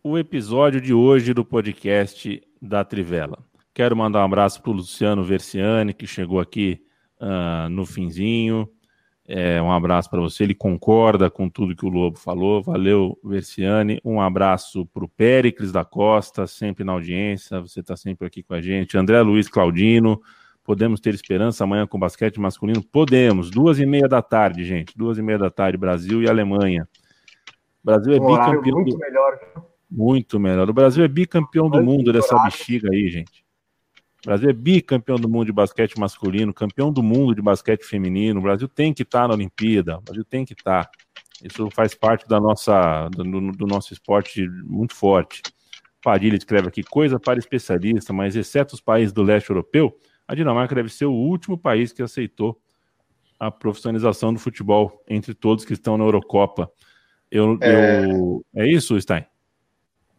A: o episódio de hoje do podcast da Trivela. Quero mandar um abraço para o Luciano Versiani, que chegou aqui uh, no finzinho. É, um abraço para você. Ele concorda com tudo que o Lobo falou. Valeu, Versiani. Um abraço para o Péricles da Costa, sempre na audiência. Você está sempre aqui com a gente. André Luiz Claudino. Podemos ter esperança amanhã com basquete masculino? Podemos. Duas e meia da tarde, gente. Duas e meia da tarde, Brasil e Alemanha. Brasil é bicampeão. Muito do... melhor. Muito melhor. O Brasil é bicampeão do mundo dessa bexiga aí, gente. O Brasil é bicampeão do mundo de basquete masculino, campeão do mundo de basquete feminino. O Brasil tem que estar tá na Olimpíada. O Brasil tem que estar. Tá. Isso faz parte da nossa, do, do nosso esporte muito forte. Padilha escreve aqui: coisa para especialista, mas exceto os países do leste europeu, a Dinamarca deve ser o último país que aceitou a profissionalização do futebol entre todos que estão na Eurocopa. Eu, é... Eu... é isso, Stein?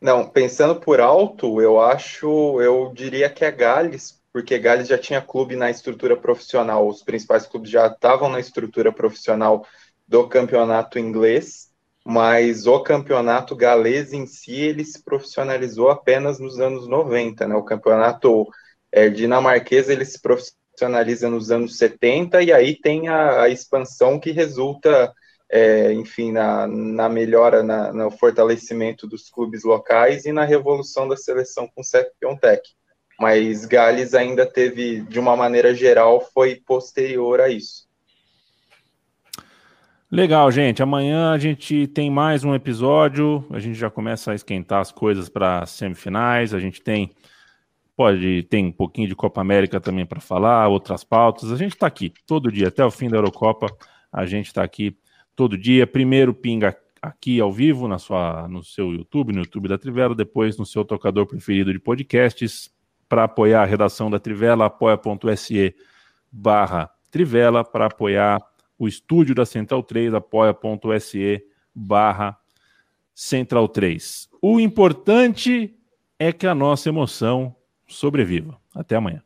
C: Não, pensando por alto, eu acho, eu diria que é Gales, porque Gales já tinha clube na estrutura profissional, os principais clubes já estavam na estrutura profissional do campeonato inglês, mas o campeonato galês em si ele se profissionalizou apenas nos anos 90, né? O campeonato é, dinamarquês ele se profissionaliza nos anos 70 e aí tem a, a expansão que resulta é, enfim, na, na melhora, na, no fortalecimento dos clubes locais e na revolução da seleção com o Piontek. Mas Gales ainda teve, de uma maneira geral, foi posterior a isso.
A: Legal, gente. Amanhã a gente tem mais um episódio. A gente já começa a esquentar as coisas para semifinais. A gente tem pode tem um pouquinho de Copa América também para falar, outras pautas. A gente está aqui todo dia até o fim da Eurocopa. A gente está aqui todo dia. Primeiro pinga aqui ao vivo na sua, no seu YouTube, no YouTube da Trivela, depois no seu tocador preferido de podcasts. Para apoiar a redação da Trivela, apoia.se barra Trivela. Para apoiar o estúdio da Central 3, apoia.se barra Central 3. O importante é que a nossa emoção sobreviva. Até amanhã.